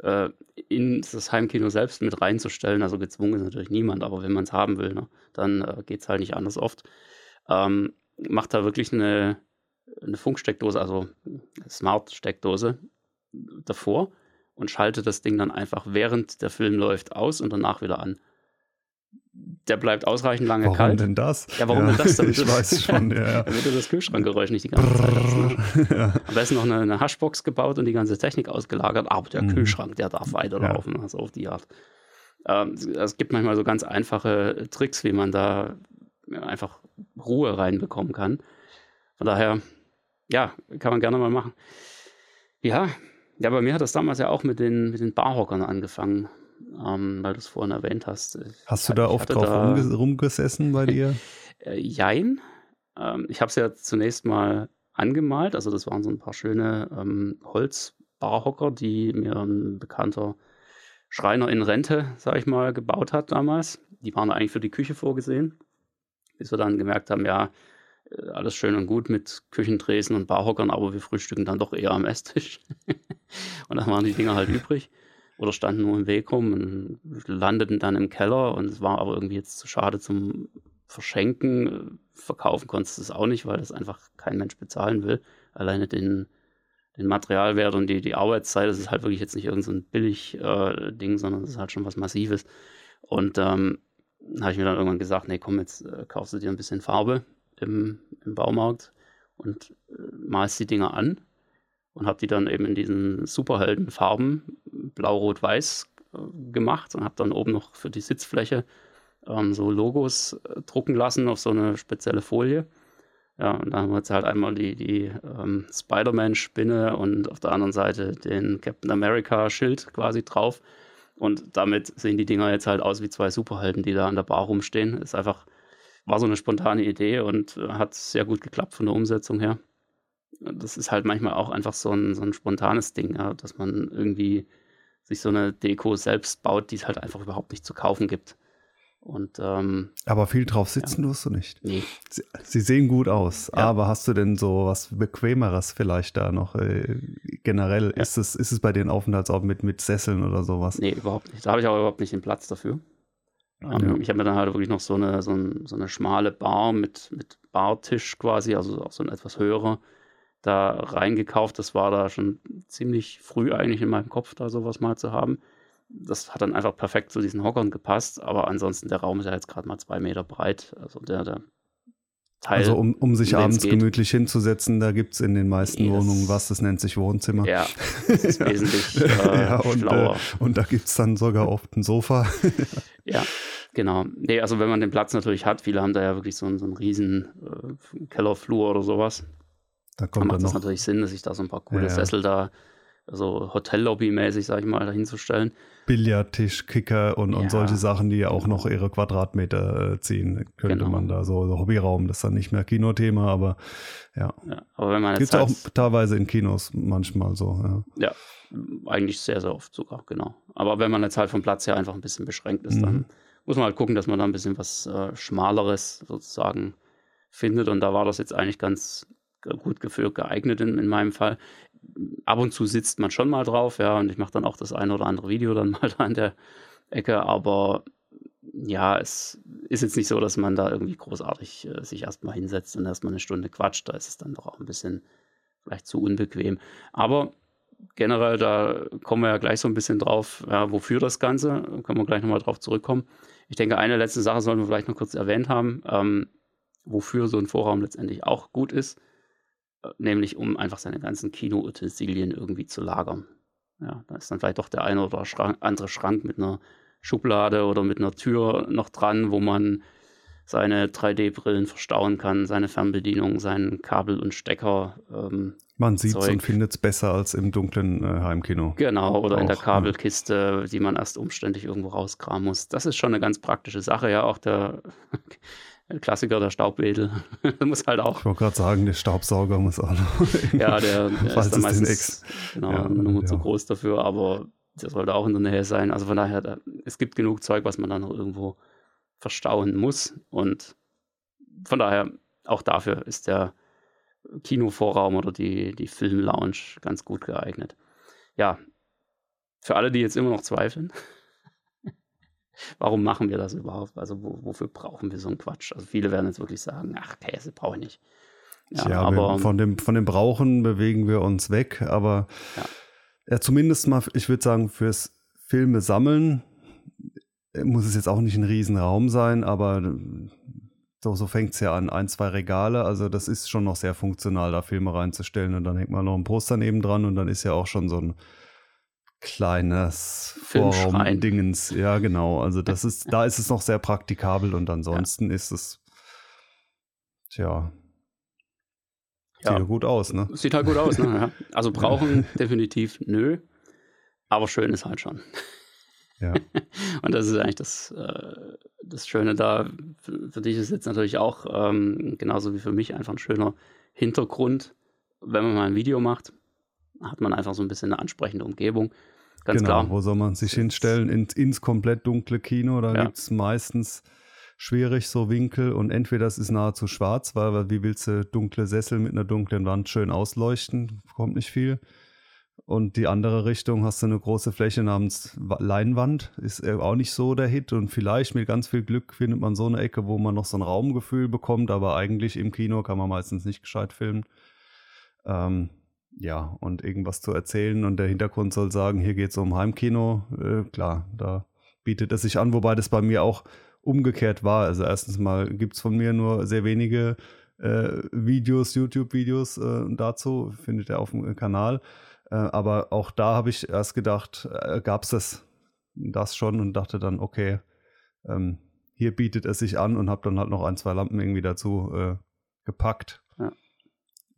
äh, in das Heimkino selbst mit reinzustellen. Also gezwungen ist natürlich niemand, aber wenn man es haben will, ne, dann äh, geht es halt nicht anders oft. Ähm, macht da wirklich eine, eine Funksteckdose, also Smart-Steckdose davor und schaltet das Ding dann einfach während der Film läuft aus und danach wieder an der bleibt ausreichend lange warum kalt. Warum denn das? Ja, warum ja, denn das? Damit ich weiß schon, ja. ja. damit du das Kühlschrankgeräusch nicht die ganze Zeit hast. Ne? ja. Am besten noch eine, eine Hashbox gebaut und die ganze Technik ausgelagert, aber der mhm. Kühlschrank, der darf weiterlaufen, ja. also auf die Art. Ähm, es gibt manchmal so ganz einfache Tricks, wie man da einfach Ruhe reinbekommen kann. Von daher, ja, kann man gerne mal machen. Ja, ja, bei mir hat das damals ja auch mit den, mit den Barhockern angefangen ähm, weil du es vorhin erwähnt hast. Hast du da oft drauf da, rumgesessen bei dir? äh, jein. Ähm, ich habe es ja zunächst mal angemalt. Also das waren so ein paar schöne ähm, Holzbarhocker, die mir ein bekannter Schreiner in Rente, sag ich mal, gebaut hat damals. Die waren eigentlich für die Küche vorgesehen. Bis wir dann gemerkt haben, ja, äh, alles schön und gut mit Küchentresen und Barhockern, aber wir frühstücken dann doch eher am Esstisch. und dann waren die Dinger halt übrig oder standen nur im Weg rum und landeten dann im Keller und es war aber irgendwie jetzt zu schade zum Verschenken. Verkaufen konntest du es auch nicht, weil das einfach kein Mensch bezahlen will. Alleine den, den Materialwert und die, die Arbeitszeit, das ist halt wirklich jetzt nicht irgendein so Billig-Ding, äh, sondern das ist halt schon was Massives. Und ähm, habe ich mir dann irgendwann gesagt, nee, komm, jetzt äh, kaufst du dir ein bisschen Farbe im, im Baumarkt und äh, malst die Dinger an und habe die dann eben in diesen Superheldenfarben blau, rot, weiß äh, gemacht und habe dann oben noch für die Sitzfläche ähm, so Logos äh, drucken lassen auf so eine spezielle Folie. Ja, und da haben wir jetzt halt einmal die, die ähm, Spider-Man-Spinne und auf der anderen Seite den Captain America-Schild quasi drauf. Und damit sehen die Dinger jetzt halt aus wie zwei Superhelden, die da an der Bar rumstehen. Ist einfach, war so eine spontane Idee und äh, hat sehr gut geklappt von der Umsetzung her das ist halt manchmal auch einfach so ein, so ein spontanes Ding, ja, dass man irgendwie sich so eine Deko selbst baut, die es halt einfach überhaupt nicht zu kaufen gibt. Und, ähm, aber viel drauf sitzen ja. tust du nicht. Nee. Sie, sie sehen gut aus, ja. aber hast du denn so was Bequemeres vielleicht da noch? Äh, generell ja. ist, es, ist es bei den Aufenthaltsort mit, mit Sesseln oder sowas? Nee, überhaupt nicht. Da habe ich auch überhaupt nicht den Platz dafür. Ähm, ich habe mir dann halt wirklich noch so eine, so, ein, so eine schmale Bar mit, mit Bartisch quasi, also auch so ein etwas höherer da reingekauft. Das war da schon ziemlich früh eigentlich in meinem Kopf, da sowas mal zu haben. Das hat dann einfach perfekt zu diesen Hockern gepasst, aber ansonsten der Raum ist ja jetzt gerade mal zwei Meter breit. Also der, der Teil. Also um, um sich abends geht. gemütlich hinzusetzen, da gibt es in den meisten yes. Wohnungen was, das nennt sich Wohnzimmer. Ja, das ist wesentlich äh, ja, und, schlauer. Äh, und da gibt es dann sogar oft ein Sofa. ja, genau. Nee, also wenn man den Platz natürlich hat, viele haben da ja wirklich so, einen, so einen riesen äh, Kellerflur oder sowas. Da kommt macht es natürlich Sinn, sich da so ein paar coole ja, Sessel da, so Hotellobby-mäßig, sag ich mal, dahinzustellen. Billardtisch, Kicker und, ja. und solche Sachen, die ja auch noch ihre Quadratmeter äh, ziehen, könnte genau. man da so, so, Hobbyraum, das ist dann nicht mehr Kinothema, aber ja. aber wenn man jetzt Gibt es halt, auch teilweise in Kinos manchmal so, ja. Ja, eigentlich sehr, sehr oft sogar, genau. Aber wenn man jetzt halt vom Platz her einfach ein bisschen beschränkt ist, mhm. dann muss man halt gucken, dass man da ein bisschen was äh, Schmaleres sozusagen findet. Und da war das jetzt eigentlich ganz, gut für geeignet in, in meinem Fall. Ab und zu sitzt man schon mal drauf, ja, und ich mache dann auch das eine oder andere Video dann mal da an der Ecke, aber ja, es ist jetzt nicht so, dass man da irgendwie großartig äh, sich erstmal hinsetzt und erstmal eine Stunde quatscht. Da ist es dann doch auch ein bisschen vielleicht zu unbequem. Aber generell, da kommen wir ja gleich so ein bisschen drauf, ja, wofür das Ganze, da können wir gleich nochmal drauf zurückkommen. Ich denke, eine letzte Sache sollten wir vielleicht noch kurz erwähnt haben, ähm, wofür so ein Vorraum letztendlich auch gut ist nämlich um einfach seine ganzen Kinoutensilien irgendwie zu lagern. Ja, da ist dann vielleicht doch der eine oder Schrank, andere Schrank mit einer Schublade oder mit einer Tür noch dran, wo man seine 3D-Brillen verstauen kann, seine Fernbedienung, seinen Kabel und Stecker. Ähm, Man sieht es und findet es besser als im dunklen äh, Heimkino. Genau, oder auch, in der Kabelkiste, ja. die man erst umständlich irgendwo rauskramen muss. Das ist schon eine ganz praktische Sache, ja. Auch der Klassiker, der Staubwedel, muss halt auch. Ich wollte gerade sagen, der Staubsauger muss auch noch. ja, der, der ist dann meistens genau, ja, nur ja. zu groß dafür, aber der sollte auch in der Nähe sein. Also von daher, da, es gibt genug Zeug, was man dann noch irgendwo verstauen muss. Und von daher, auch dafür ist der Kinovorraum oder die, die Filmlounge ganz gut geeignet. Ja, für alle, die jetzt immer noch zweifeln, warum machen wir das überhaupt? Also wo, wofür brauchen wir so einen Quatsch? Also viele werden jetzt wirklich sagen, ach, Käse brauche ich nicht. Ja, ja aber von dem, von dem Brauchen bewegen wir uns weg, aber ja. ja zumindest mal, ich würde sagen, fürs Filme sammeln muss es jetzt auch nicht ein Riesenraum sein, aber so, so fängt es ja an. Ein, zwei Regale, also das ist schon noch sehr funktional, da Filme reinzustellen und dann hängt man noch ein Poster neben dran und dann ist ja auch schon so ein kleines Vorraum-Dingens. Ja, genau. Also das ist, da ist es noch sehr praktikabel und ansonsten ja. ist es, tja, Sieht ja gut aus, ne? Sieht halt gut aus, ne? Ja. Also brauchen definitiv nö, aber schön ist halt schon. Ja. Und das ist eigentlich das, äh, das Schöne da. Für, für, dich ist jetzt natürlich auch ähm, genauso wie für mich einfach ein schöner Hintergrund. Wenn man mal ein Video macht, hat man einfach so ein bisschen eine ansprechende Umgebung. Ganz genau, klar. Wo soll man sich hinstellen? In, ins komplett dunkle Kino? Da ja. gibt es meistens schwierig so Winkel und entweder es ist nahezu schwarz, weil wie willst du dunkle Sessel mit einer dunklen Wand schön ausleuchten? Kommt nicht viel. Und die andere Richtung hast du eine große Fläche namens Leinwand, ist auch nicht so der Hit. Und vielleicht mit ganz viel Glück findet man so eine Ecke, wo man noch so ein Raumgefühl bekommt, aber eigentlich im Kino kann man meistens nicht gescheit filmen. Ähm, ja, und irgendwas zu erzählen und der Hintergrund soll sagen, hier geht es um Heimkino. Äh, klar, da bietet es sich an, wobei das bei mir auch umgekehrt war. Also erstens mal gibt es von mir nur sehr wenige äh, Videos, YouTube-Videos äh, dazu, findet ihr auf dem Kanal. Äh, aber auch da habe ich erst gedacht, äh, gab es das, das schon und dachte dann, okay, ähm, hier bietet es sich an und habe dann halt noch ein, zwei Lampen irgendwie dazu äh, gepackt. Ja.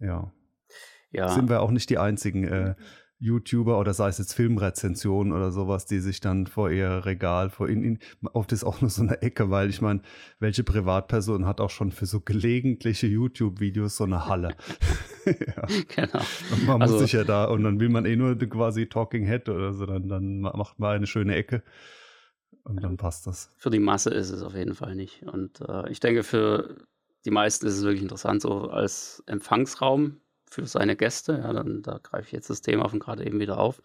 ja. Ja. Sind wir auch nicht die einzigen. Äh, YouTuber oder sei es jetzt Filmrezensionen oder sowas, die sich dann vor ihr Regal, vor ihnen, oft ist auch nur so eine Ecke, weil ich meine, welche Privatperson hat auch schon für so gelegentliche YouTube-Videos so eine Halle? ja. Genau. Und man also, muss sich ja da, und dann will man eh nur quasi Talking Head oder so, dann, dann macht man eine schöne Ecke. Und dann passt das. Für die Masse ist es auf jeden Fall nicht. Und äh, ich denke, für die meisten ist es wirklich interessant, so als Empfangsraum für seine Gäste. Ja, dann da greife ich jetzt das Thema von gerade eben wieder auf.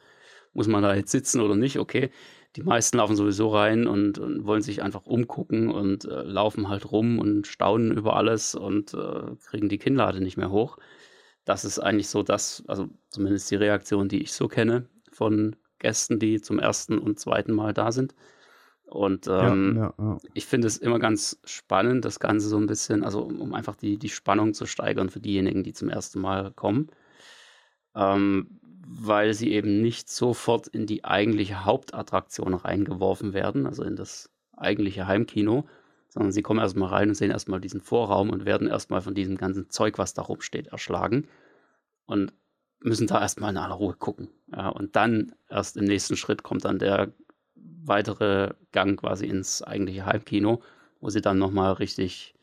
Muss man da jetzt sitzen oder nicht? Okay. Die meisten laufen sowieso rein und, und wollen sich einfach umgucken und äh, laufen halt rum und staunen über alles und äh, kriegen die Kinnlade nicht mehr hoch. Das ist eigentlich so das, also zumindest die Reaktion, die ich so kenne von Gästen, die zum ersten und zweiten Mal da sind. Und ähm, ja, ja, ja. ich finde es immer ganz spannend, das Ganze so ein bisschen, also um, um, einfach die, die Spannung zu steigern für diejenigen, die zum ersten Mal kommen, ähm, weil sie eben nicht sofort in die eigentliche Hauptattraktion reingeworfen werden, also in das eigentliche Heimkino, sondern sie kommen erstmal rein und sehen erstmal diesen Vorraum und werden erstmal von diesem ganzen Zeug, was da rumsteht, erschlagen und müssen da erstmal in aller Ruhe gucken. Und dann erst im nächsten Schritt kommt dann der weitere Gang quasi ins eigentliche Halbkino, wo sie dann nochmal richtig,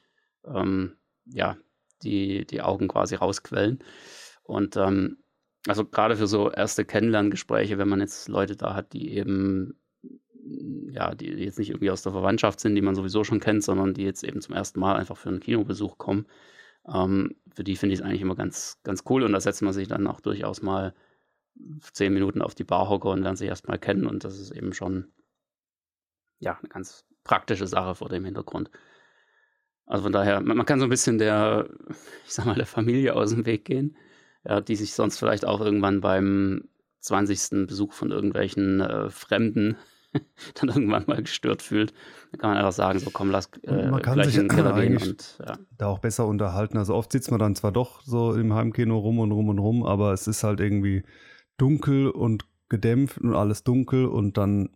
ähm, ja, die, die Augen quasi rausquellen. Und ähm, also gerade für so erste Kennenlerngespräche, wenn man jetzt Leute da hat, die eben, ja, die jetzt nicht irgendwie aus der Verwandtschaft sind, die man sowieso schon kennt, sondern die jetzt eben zum ersten Mal einfach für einen Kinobesuch kommen, ähm, für die finde ich es eigentlich immer ganz, ganz cool und da setzt man sich dann auch durchaus mal zehn Minuten auf die Barhocke und lernt sich erstmal kennen und das ist eben schon ja, eine ganz praktische Sache vor dem Hintergrund. Also von daher, man, man, kann so ein bisschen der, ich sag mal, der Familie aus dem Weg gehen, ja, die sich sonst vielleicht auch irgendwann beim 20. Besuch von irgendwelchen äh, Fremden dann irgendwann mal gestört fühlt. Dann kann man einfach sagen, so komm, lass äh, man kann sich in den Keller gehen und ja. da auch besser unterhalten. Also oft sitzt man dann zwar doch so im Heimkino rum und rum und rum, aber es ist halt irgendwie dunkel und gedämpft und alles dunkel und dann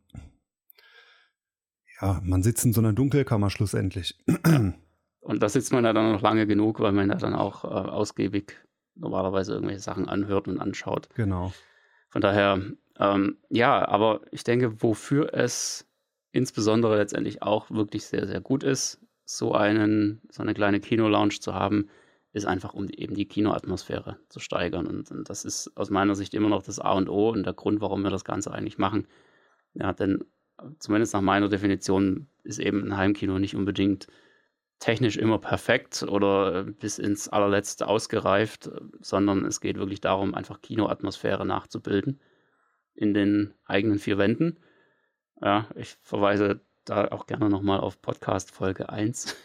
ja, man sitzt in so einer Dunkelkammer schlussendlich. Und da sitzt man ja dann noch lange genug, weil man ja dann auch äh, ausgiebig normalerweise irgendwelche Sachen anhört und anschaut. Genau. Von daher, ähm, ja, aber ich denke, wofür es insbesondere letztendlich auch wirklich sehr, sehr gut ist, so einen, so eine kleine Kino-Lounge zu haben, ist einfach, um eben die Kinoatmosphäre zu steigern. Und, und, das ist aus meiner Sicht immer noch das A und O und der Grund, warum wir das Ganze eigentlich machen. Ja, denn zumindest nach meiner Definition ist eben ein Heimkino nicht unbedingt technisch immer perfekt oder bis ins allerletzte ausgereift, sondern es geht wirklich darum, einfach Kinoatmosphäre nachzubilden in den eigenen vier Wänden. Ja, ich verweise da auch gerne nochmal auf Podcast Folge 1.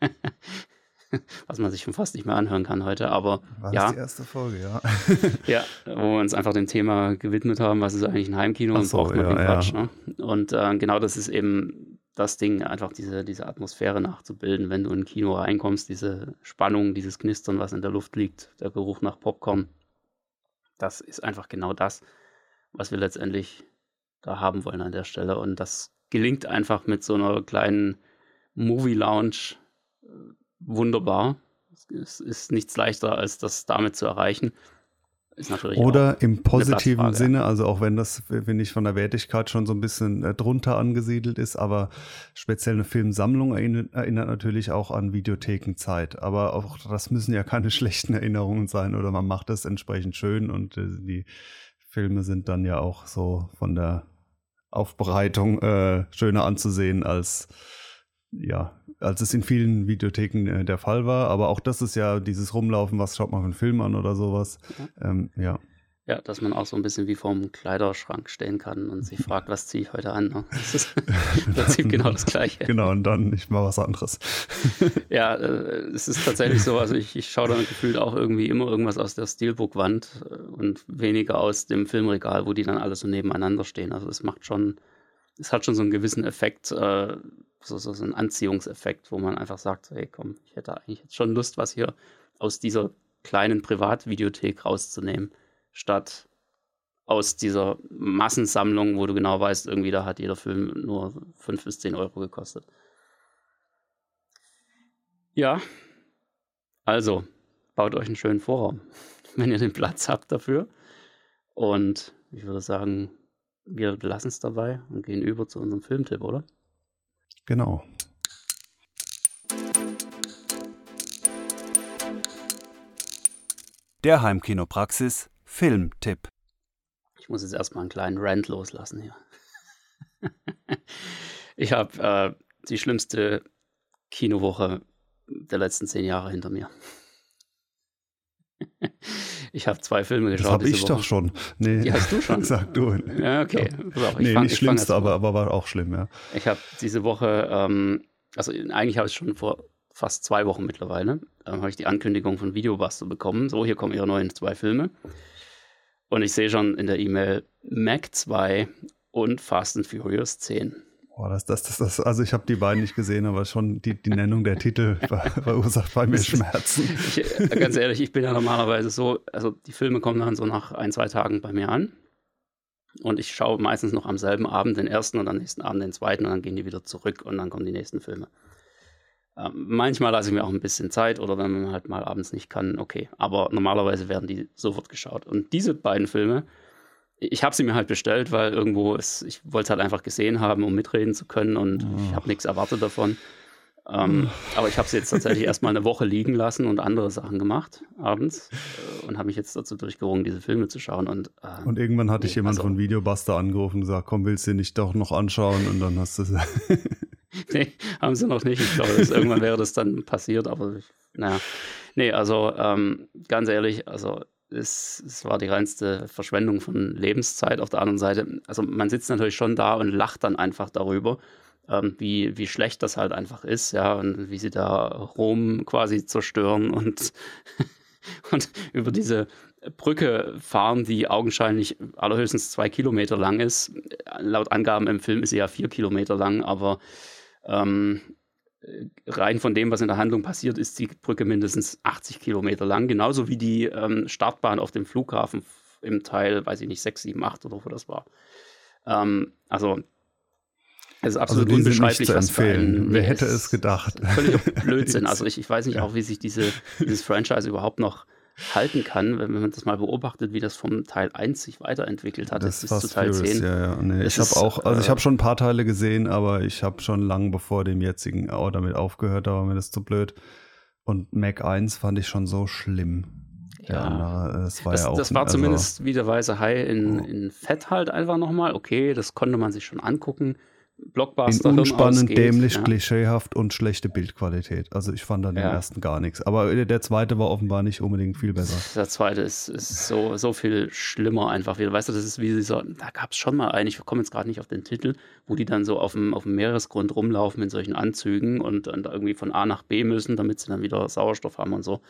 was man sich schon fast nicht mehr anhören kann heute, aber War ja. die erste Folge, ja. ja, wo wir uns einfach dem Thema gewidmet haben, was ist eigentlich ein Heimkino und so, braucht man ja, den Quatsch. ja. Ne? Und äh, genau das ist eben das Ding, einfach diese, diese Atmosphäre nachzubilden, wenn du in ein Kino reinkommst, diese Spannung, dieses Knistern, was in der Luft liegt, der Geruch nach Popcorn, das ist einfach genau das, was wir letztendlich da haben wollen an der Stelle. Und das gelingt einfach mit so einer kleinen Movie-Lounge äh, wunderbar. Es ist nichts leichter, als das damit zu erreichen. Ist natürlich auch Oder im positiven. Sinne, also auch wenn das, finde ich, von der Wertigkeit schon so ein bisschen äh, drunter angesiedelt ist, aber speziell eine Filmsammlung erinnert, erinnert natürlich auch an Videothekenzeit. Aber auch das müssen ja keine schlechten Erinnerungen sein oder man macht das entsprechend schön und äh, die Filme sind dann ja auch so von der Aufbereitung äh, schöner anzusehen als ja, als es in vielen Videotheken äh, der Fall war. Aber auch das ist ja dieses Rumlaufen, was schaut man für einen Film an oder sowas. Ähm, ja. Ja, dass man auch so ein bisschen wie vorm Kleiderschrank stehen kann und sich fragt, was ziehe ich heute an. Ne? Das ist im Prinzip genau das Gleiche. Genau, und dann nicht mal was anderes. Ja, äh, es ist tatsächlich so, also ich, ich schaue dann gefühlt auch irgendwie immer irgendwas aus der Steelbook-Wand äh, und weniger aus dem Filmregal, wo die dann alle so nebeneinander stehen. Also es macht schon, es hat schon so einen gewissen Effekt, äh, so, so, so einen Anziehungseffekt, wo man einfach sagt, hey komm, ich hätte eigentlich jetzt schon Lust, was hier aus dieser kleinen Privatvideothek rauszunehmen, statt aus dieser Massensammlung, wo du genau weißt, irgendwie da hat jeder Film nur 5 bis 10 Euro gekostet. Ja, also baut euch einen schönen Vorraum, wenn ihr den Platz habt dafür. Und ich würde sagen, wir lassen es dabei und gehen über zu unserem Filmtipp, oder? Genau. Der Heimkinopraxis Filmtipp. Ich muss jetzt erstmal einen kleinen Rant loslassen hier. ich habe äh, die schlimmste Kinowoche der letzten zehn Jahre hinter mir. ich habe zwei Filme Das geschaut. habe diese ich Woche. doch schon. Nee, Die hast du schon? Sag du. Ja, okay. Auf, ich nee, fang- nicht schlimmste, aber, aber war auch schlimm, ja. Ich habe diese Woche, ähm, also eigentlich habe ich schon vor fast zwei Wochen mittlerweile, ähm, habe ich die Ankündigung von Videobuster bekommen. So, hier kommen ihre neuen zwei Filme. Und ich sehe schon in der E-Mail Mac 2 und Fast and Furious 10. Boah, das, das, das, das, also ich habe die beiden nicht gesehen, aber schon die, die Nennung der Titel ver- verursacht bei mir Schmerzen. Ich, äh, ganz ehrlich, ich bin ja normalerweise so, also die Filme kommen dann so nach ein, zwei Tagen bei mir an. Und ich schaue meistens noch am selben Abend den ersten und am nächsten Abend den zweiten und dann gehen die wieder zurück und dann kommen die nächsten Filme. Ähm, manchmal lasse ich mir auch ein bisschen Zeit oder wenn man halt mal abends nicht kann, okay. Aber normalerweise werden die sofort geschaut. Und diese beiden Filme, ich habe sie mir halt bestellt, weil irgendwo ist, ich wollte es halt einfach gesehen haben, um mitreden zu können und ich habe nichts erwartet davon. Ähm, aber ich habe sie jetzt tatsächlich erstmal eine Woche liegen lassen und andere Sachen gemacht abends äh, und habe mich jetzt dazu durchgerungen, diese Filme zu schauen. Und, äh, Und irgendwann hatte ich Nee, jemand also- von Videobuster angerufen und gesagt, komm, willst du den nicht doch noch anschauen? Und dann hast du nee, haben sie noch nicht. Ich glaube, das, irgendwann wäre das dann passiert, aber ich, naja. Nee, also ähm, ganz ehrlich, also es, es war die reinste Verschwendung von Lebenszeit. Auf der anderen Seite, also man sitzt natürlich schon da und lacht dann einfach darüber, ähm, wie, wie schlecht das halt einfach ist, ja, und wie sie da Rom quasi zerstören und, und über diese Brücke fahren, die augenscheinlich allerhöchstens zwei Kilometer lang ist. Laut Angaben im Film ist sie ja vier Kilometer lang, aber ähm, rein von dem, was in der Handlung passiert, ist die Brücke mindestens 80 Kilometer lang, genauso wie die ähm, Startbahn auf dem Flughafen im Teil, weiß ich nicht, 6, 7, 8 oder wo das war. Ähm, also, es ist also absolut nicht unbeschreiblich, zu was für empfehlen. ein, Wer hätte es es gedacht? Völliger Blödsinn. Also ich, ich weiß nicht Ja. auch, wie sich diese, dieses Franchise überhaupt noch halten kann, wenn man das mal beobachtet, wie das vom Teil 1 sich weiterentwickelt hat, Das bis Fast zu Teil Furious, 10. Ja, ja. Nee, ich habe ist, auch, also ich äh, habe schon ein paar Teile gesehen, aber ich habe schon lang bevor dem jetzigen auch damit aufgehört, da war mir das zu blöd. Und Mac 1 fand ich schon so schlimm. Ja. andere, das war Das, ja auch. das war also, zumindest wie der weiße Hai in, Oh. in Fett halt einfach nochmal. Okay, das konnte man sich schon angucken. In Blockbuster, Hirn unspannend, ausgeht, dämlich, ja. klischeehaft und schlechte Bildqualität. Also ich fand an dem Ja. ersten gar nichts. Aber der zweite war offenbar nicht unbedingt viel besser. Der zweite ist, ist so, so viel schlimmer einfach wieder. Weißt du, das ist wie dieser, da gab es schon mal einen, ich komme jetzt gerade nicht auf den Titel, wo die dann so auf dem, auf dem Meeresgrund rumlaufen in solchen Anzügen und, und irgendwie von A nach B müssen, damit sie dann wieder Sauerstoff haben und so.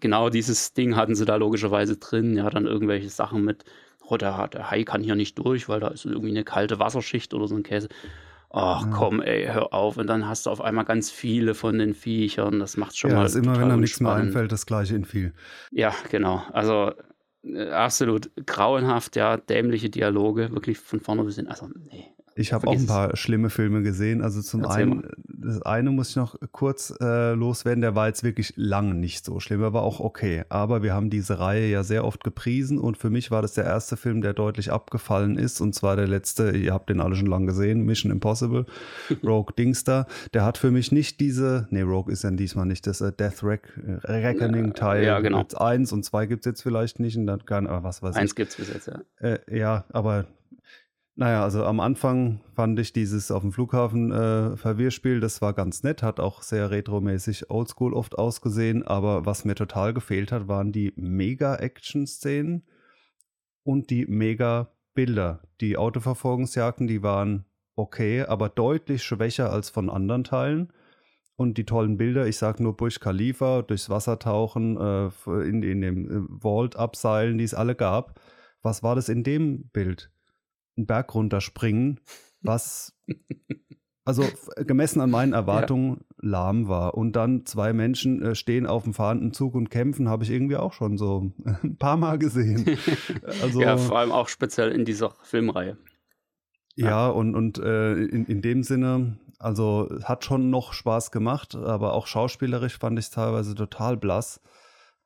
Genau dieses Ding hatten sie da logischerweise drin. Ja, dann irgendwelche Sachen mit, oh, der, der Hai kann hier nicht durch, weil da ist irgendwie eine kalte Wasserschicht oder so ein Käse. Ach Ja. komm, ey, hör auf. Und dann hast du auf einmal ganz viele von den Viechern. Das macht schon ja, mal. ist immer, wenn einem nichts mehr einfällt, das gleiche in viel. Ja, genau. Also äh, absolut grauenhaft, ja, dämliche Dialoge, wirklich von vorne bis hin. Also, nee. Ich habe auch ein es. paar schlimme Filme gesehen. Also zum Erzähl einen, das eine muss ich noch kurz äh, loswerden, der war jetzt wirklich lang nicht so schlimm, er war auch okay. Aber wir haben diese Reihe ja sehr oft gepriesen und für mich war das der erste Film, der deutlich abgefallen ist. Und zwar der letzte, ihr habt den alle schon lang gesehen, Mission Impossible, Rogue Dingster. Der hat für mich nicht diese, nee, Rogue ist ja diesmal nicht, das äh, Death Rec äh, Reckoning Ja, Teil. ja, genau. Jetzt Eins und zwei gibt es jetzt vielleicht nicht und dann kann, aber was weiß ich. Eins gibt's bis jetzt, ja. Äh, ja, aber naja, also am Anfang fand ich dieses auf dem Flughafen äh, Verwirrspiel, das war ganz nett, hat auch sehr retromäßig oldschool oft ausgesehen, aber was mir total gefehlt hat, waren die Mega-Action-Szenen und die Mega-Bilder. Die Autoverfolgungsjagden, die waren okay, aber deutlich schwächer als von anderen Teilen. Und die tollen Bilder, ich sag nur Burj Khalifa, durchs Wasser tauchen, äh, in, in dem äh, Vault abseilen, die es alle gab. Was war das in dem Bild? Einen Berg runterspringen, was also gemessen an meinen Erwartungen lahm war. Und dann zwei Menschen äh, stehen auf dem fahrenden Zug und kämpfen, habe ich irgendwie auch schon so ein paar Mal gesehen. Also ja, vor allem auch speziell in dieser Filmreihe. ja, und, und äh, in, in dem Sinne, also hat schon noch Spaß gemacht, aber auch schauspielerisch fand ich es teilweise total blass.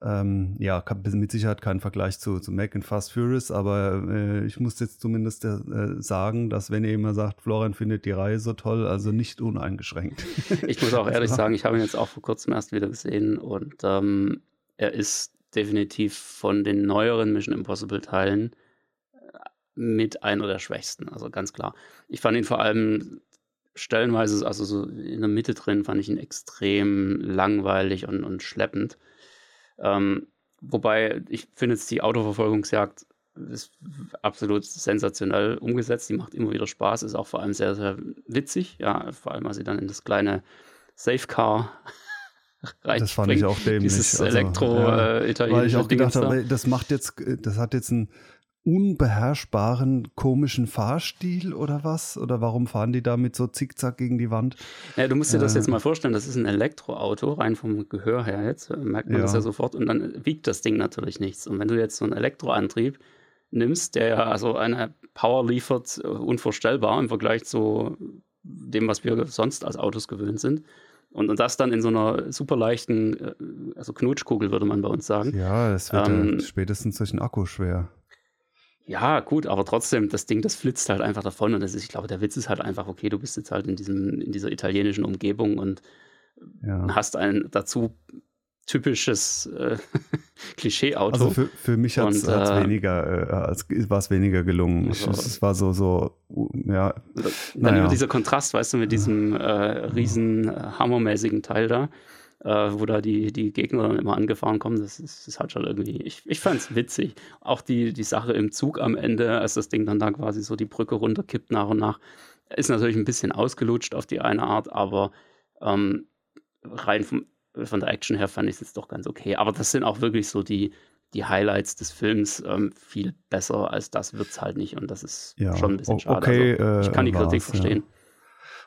Ähm, ja, mit Sicherheit kein Vergleich zu, zu Mac and Fast Furious, aber äh, ich muss jetzt zumindest äh, sagen, dass wenn ihr immer sagt, Florian findet die Reihe so toll, also nicht uneingeschränkt. Ich muss auch ehrlich sagen, ich habe ihn jetzt auch vor kurzem erst wieder gesehen und ähm, er ist definitiv von den neueren Mission Impossible Teilen äh, mit einer der schwächsten, also ganz klar. Ich fand ihn vor allem stellenweise, also so in der Mitte drin, fand ich ihn extrem langweilig und, und schleppend. Ähm, wobei ich finde jetzt die Autoverfolgungsjagd ist absolut sensationell umgesetzt. Die macht immer wieder Spaß, ist auch vor allem sehr, sehr witzig. Ja, vor allem, als sie dann in das kleine Safecar reinspringt. Das fand ich auch dämlich. Dieses also, ja. elektro-italienische Weil ich auch gedacht habe, das macht jetzt, äh, das hat jetzt einen unbeherrschbaren, komischen Fahrstil oder was? Oder warum fahren die da mit so zickzack gegen die Wand? Ja, du musst dir das Äh. jetzt mal vorstellen, das ist ein Elektroauto, rein vom Gehör her jetzt, äh, merkt man Ja. das ja sofort und dann wiegt das Ding natürlich nichts. Und wenn du jetzt so einen Elektroantrieb nimmst, der ja also eine Power liefert, äh, unvorstellbar im Vergleich zu dem, was wir sonst als Autos gewöhnt sind. Und, und das dann in so einer super leichten, also Knutschkugel würde man bei uns sagen. Ja, es wird Ähm, ja spätestens durch den Akku schwer. Ja, gut, aber trotzdem, das Ding, das flitzt halt einfach davon. Und das ist, ich glaube, der Witz ist halt einfach, okay, du bist jetzt halt in diesem, in dieser italienischen Umgebung und Ja. hast ein dazu typisches äh, Klischeeauto. Also für, für mich hat es äh, weniger, äh, war es weniger gelungen. Also- es war so, so, ja, Dann naja. über dieser Kontrast, weißt du, mit diesem äh, riesen äh, hammermäßigen Teil da, äh, wo da die, die Gegner dann immer angefahren kommen, das ist, das hat schon irgendwie, ich, ich fand es witzig. Auch die, die Sache im Zug am Ende, als das Ding dann da quasi so die Brücke runterkippt nach und nach, ist natürlich ein bisschen ausgelutscht auf die eine Art, aber ähm, rein vom, von der Action her fand ich es jetzt doch ganz okay. Aber das sind auch wirklich so die, die Highlights des Films. Ähm, viel besser als das wird es halt nicht und das ist Ja, schon ein bisschen o- schade. okay, also, ich kann die äh, Kritik war's, ja. verstehen.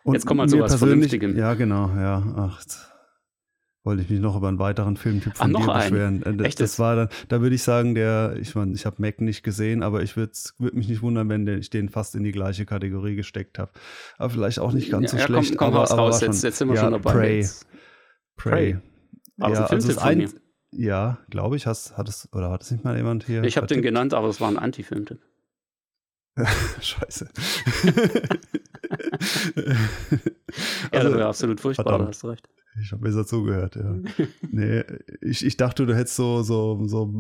Und Jetzt kommen wir zu was Vernünftigem. Ja, genau, ja. Ach, wollte ich mich noch über einen weiteren Filmtipp Ach, von noch dir beschweren. Äh, Das, Echt das war dann, da würde ich sagen, der, ich meine, ich habe Mac nicht gesehen, aber ich würde würd mich nicht wundern, wenn ich den fast in die gleiche Kategorie gesteckt habe. Aber vielleicht auch nicht ganz so ja, schlecht. Komm, komm aber, raus, aber raus. war Jetzt, schon- jetzt sind wir ja, schon dabei. Prey. Jetzt. Prey. Aber ja, so ein also ein, ja, glaube ich, hast, hat es, oder hat es nicht mal jemand hier? Ich habe den genannt, aber es war ein Anti-Filmtipp. Scheiße. ja, Also, das wäre absolut furchtbar, verdammt. da hast du recht. Ich habe besser zugehört, ja. Nee, ich, ich dachte, du hättest so, so, so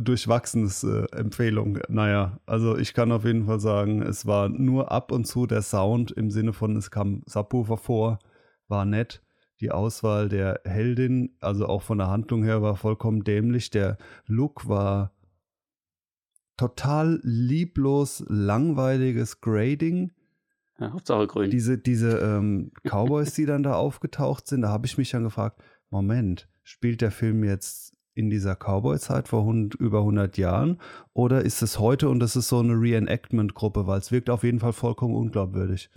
durchwachsenes äh, Empfehlung. Naja, also ich kann auf jeden Fall sagen, es war nur ab und zu der Sound im Sinne von, es kam Subwoofer vor, war nett. Die Auswahl der Heldin, also auch von der Handlung her, war vollkommen dämlich. Der Look war total lieblos, langweiliges Grading Ja, Hauptsache grün. diese, diese ähm, Cowboys, die dann da aufgetaucht sind, da habe ich mich dann gefragt, Moment, spielt der Film jetzt in dieser Cowboy-Zeit vor hund, über 100 Jahren oder ist es heute und es ist so eine Reenactment-Gruppe, weil es wirkt auf jeden Fall vollkommen unglaubwürdig.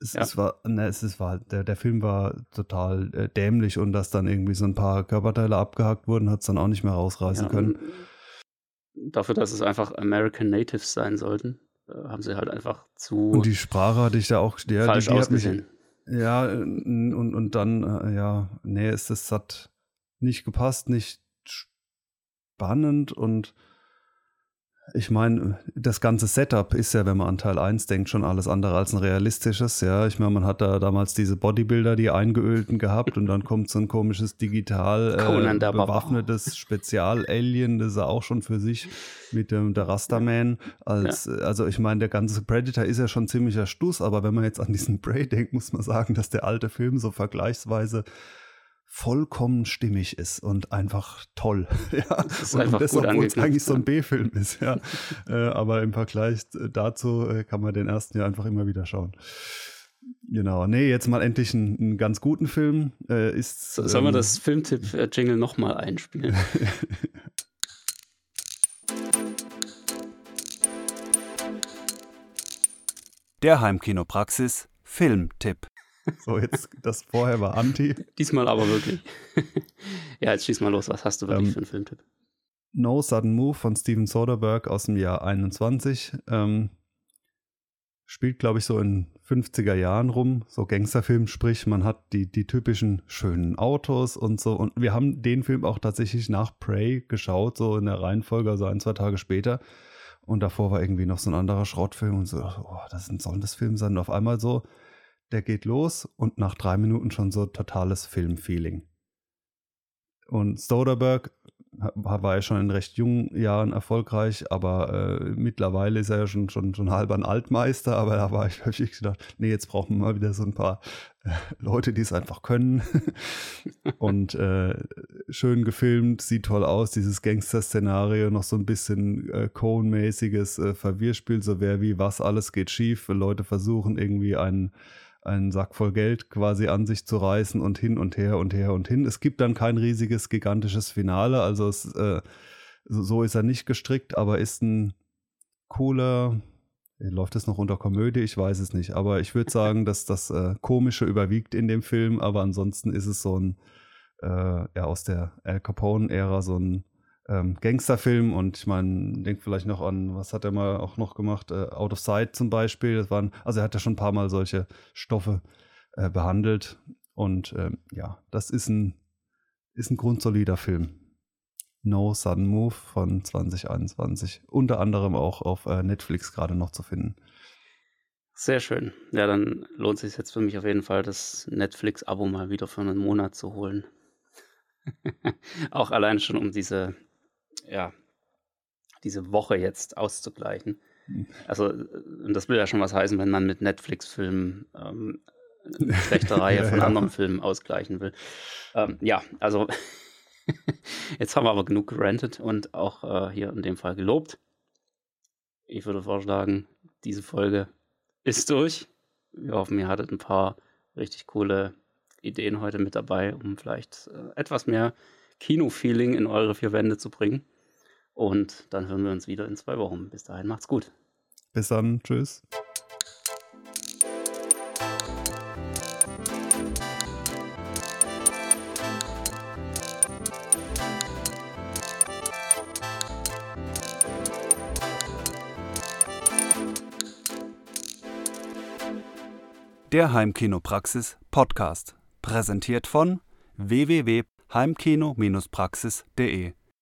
Es, Ja. es war, ne, es ist, war, der, der Film war total äh, dämlich und dass dann irgendwie so ein paar Körperteile abgehackt wurden, hat es dann auch nicht mehr rausreißen Ja, können. Dafür, dass es einfach American Natives sein sollten, haben sie halt einfach zu Und die Sprache hatte ich da auch, ja, falsch die, die hat mich, ausgesehen. Ja, und, und dann, äh, ja, nee, es ist, hat nicht gepasst, nicht spannend und ich meine, das ganze Setup ist ja, wenn man an Teil 1 denkt, schon alles andere als ein realistisches. Ja, ich meine, man hat da damals diese Bodybuilder, die eingeölten gehabt und dann kommt so ein komisches digital äh, bewaffnetes Spezial-Alien, das ist ja auch schon für sich mit dem der Rasterman. Als, äh, Also ich meine, der ganze Predator ist ja schon ziemlicher Stuss, aber wenn man jetzt an diesen Prey denkt, muss man sagen, dass der alte Film so vergleichsweise vollkommen stimmig ist und einfach toll. ja. ist und, einfach und das, gut obwohl es eigentlich so ein. B-Film ist, ja. äh, aber im Vergleich dazu äh, kann man den ersten ja einfach immer wieder schauen. Genau. Nee, jetzt mal endlich einen, einen ganz guten Film. Äh, ist, So, sollen wir ähm, das Filmtipp-Jingle nochmal einspielen? Der Heimkinopraxis Filmtipp. So, jetzt, das vorher war Anti. Diesmal aber wirklich. ja, jetzt schieß mal los. Was hast du wirklich Ähm, für einen Filmtipp? No Sudden Move von Steven Soderbergh aus dem Jahr 21. Ähm, spielt, glaube ich, so in 50er Jahren rum, so Gangsterfilm, sprich, man hat die, die typischen schönen Autos und so. Und wir haben den Film auch tatsächlich nach Prey geschaut, so in der Reihenfolge, also ein, zwei Tage später. Und davor war irgendwie noch so ein anderer Schrottfilm und so, oh, das ist ein soll das Film sein. Und auf einmal so, der geht los und nach drei Minuten schon so totales Filmfeeling. Und Soderbergh ha- war ja schon in recht jungen Jahren erfolgreich, aber äh, mittlerweile ist er ja schon, schon, schon halb ein Altmeister, aber da war ich hab ich gedacht, nee, jetzt brauchen wir mal wieder so ein paar äh, Leute, die es einfach können. Und äh, schön gefilmt, sieht toll aus, dieses Gangster-Szenario, noch so ein bisschen äh, Cohen-mäßiges äh, Verwirrspiel, so wer wie was, alles geht schief, Leute versuchen irgendwie einen einen Sack voll Geld quasi an sich zu reißen und hin und her und her und hin. Es gibt dann kein riesiges, gigantisches Finale, also es, äh, so ist er nicht gestrickt, aber ist ein cooler, läuft es noch unter Komödie? Ich weiß es nicht, aber ich würde sagen, dass das äh, Komische überwiegt in dem Film, aber ansonsten ist es so ein, äh, ja, aus der Al Capone-Ära so ein ähm, Gangsterfilm und ich meine, denkt vielleicht noch an, was hat er mal auch noch gemacht? Äh, Out of Sight zum Beispiel. Das waren, also er hat ja schon ein paar Mal solche Stoffe äh, behandelt und ähm, ja, das ist ein, ist ein grundsolider Film. No Sudden Move von 2021. Unter anderem auch auf äh, Netflix gerade noch zu finden. Sehr schön. Ja, dann lohnt es sich jetzt für mich auf jeden Fall, das Netflix-Abo mal wieder für einen Monat zu holen. Auch allein schon, um diese, ja, diese Woche jetzt auszugleichen. Hm. Also, äh, und das will ja schon was heißen, wenn man mit Netflix-Filmen ähm, eine schlechte Reihe von ja. anderen Filmen ausgleichen will. Ähm, ja, also jetzt haben wir aber genug gerantet und auch äh, hier in dem Fall gelobt. Ich würde vorschlagen, diese Folge ist durch. Wir hoffen, ihr hattet ein paar richtig coole Ideen heute mit dabei, um vielleicht äh, etwas mehr Kino-Feeling in eure vier Wände zu bringen. Und dann hören wir uns wieder in zwei Wochen. Bis dahin, macht's gut. Bis dann, tschüss. Der Heimkinopraxis Podcast. Präsentiert von www heimkino-praxis.de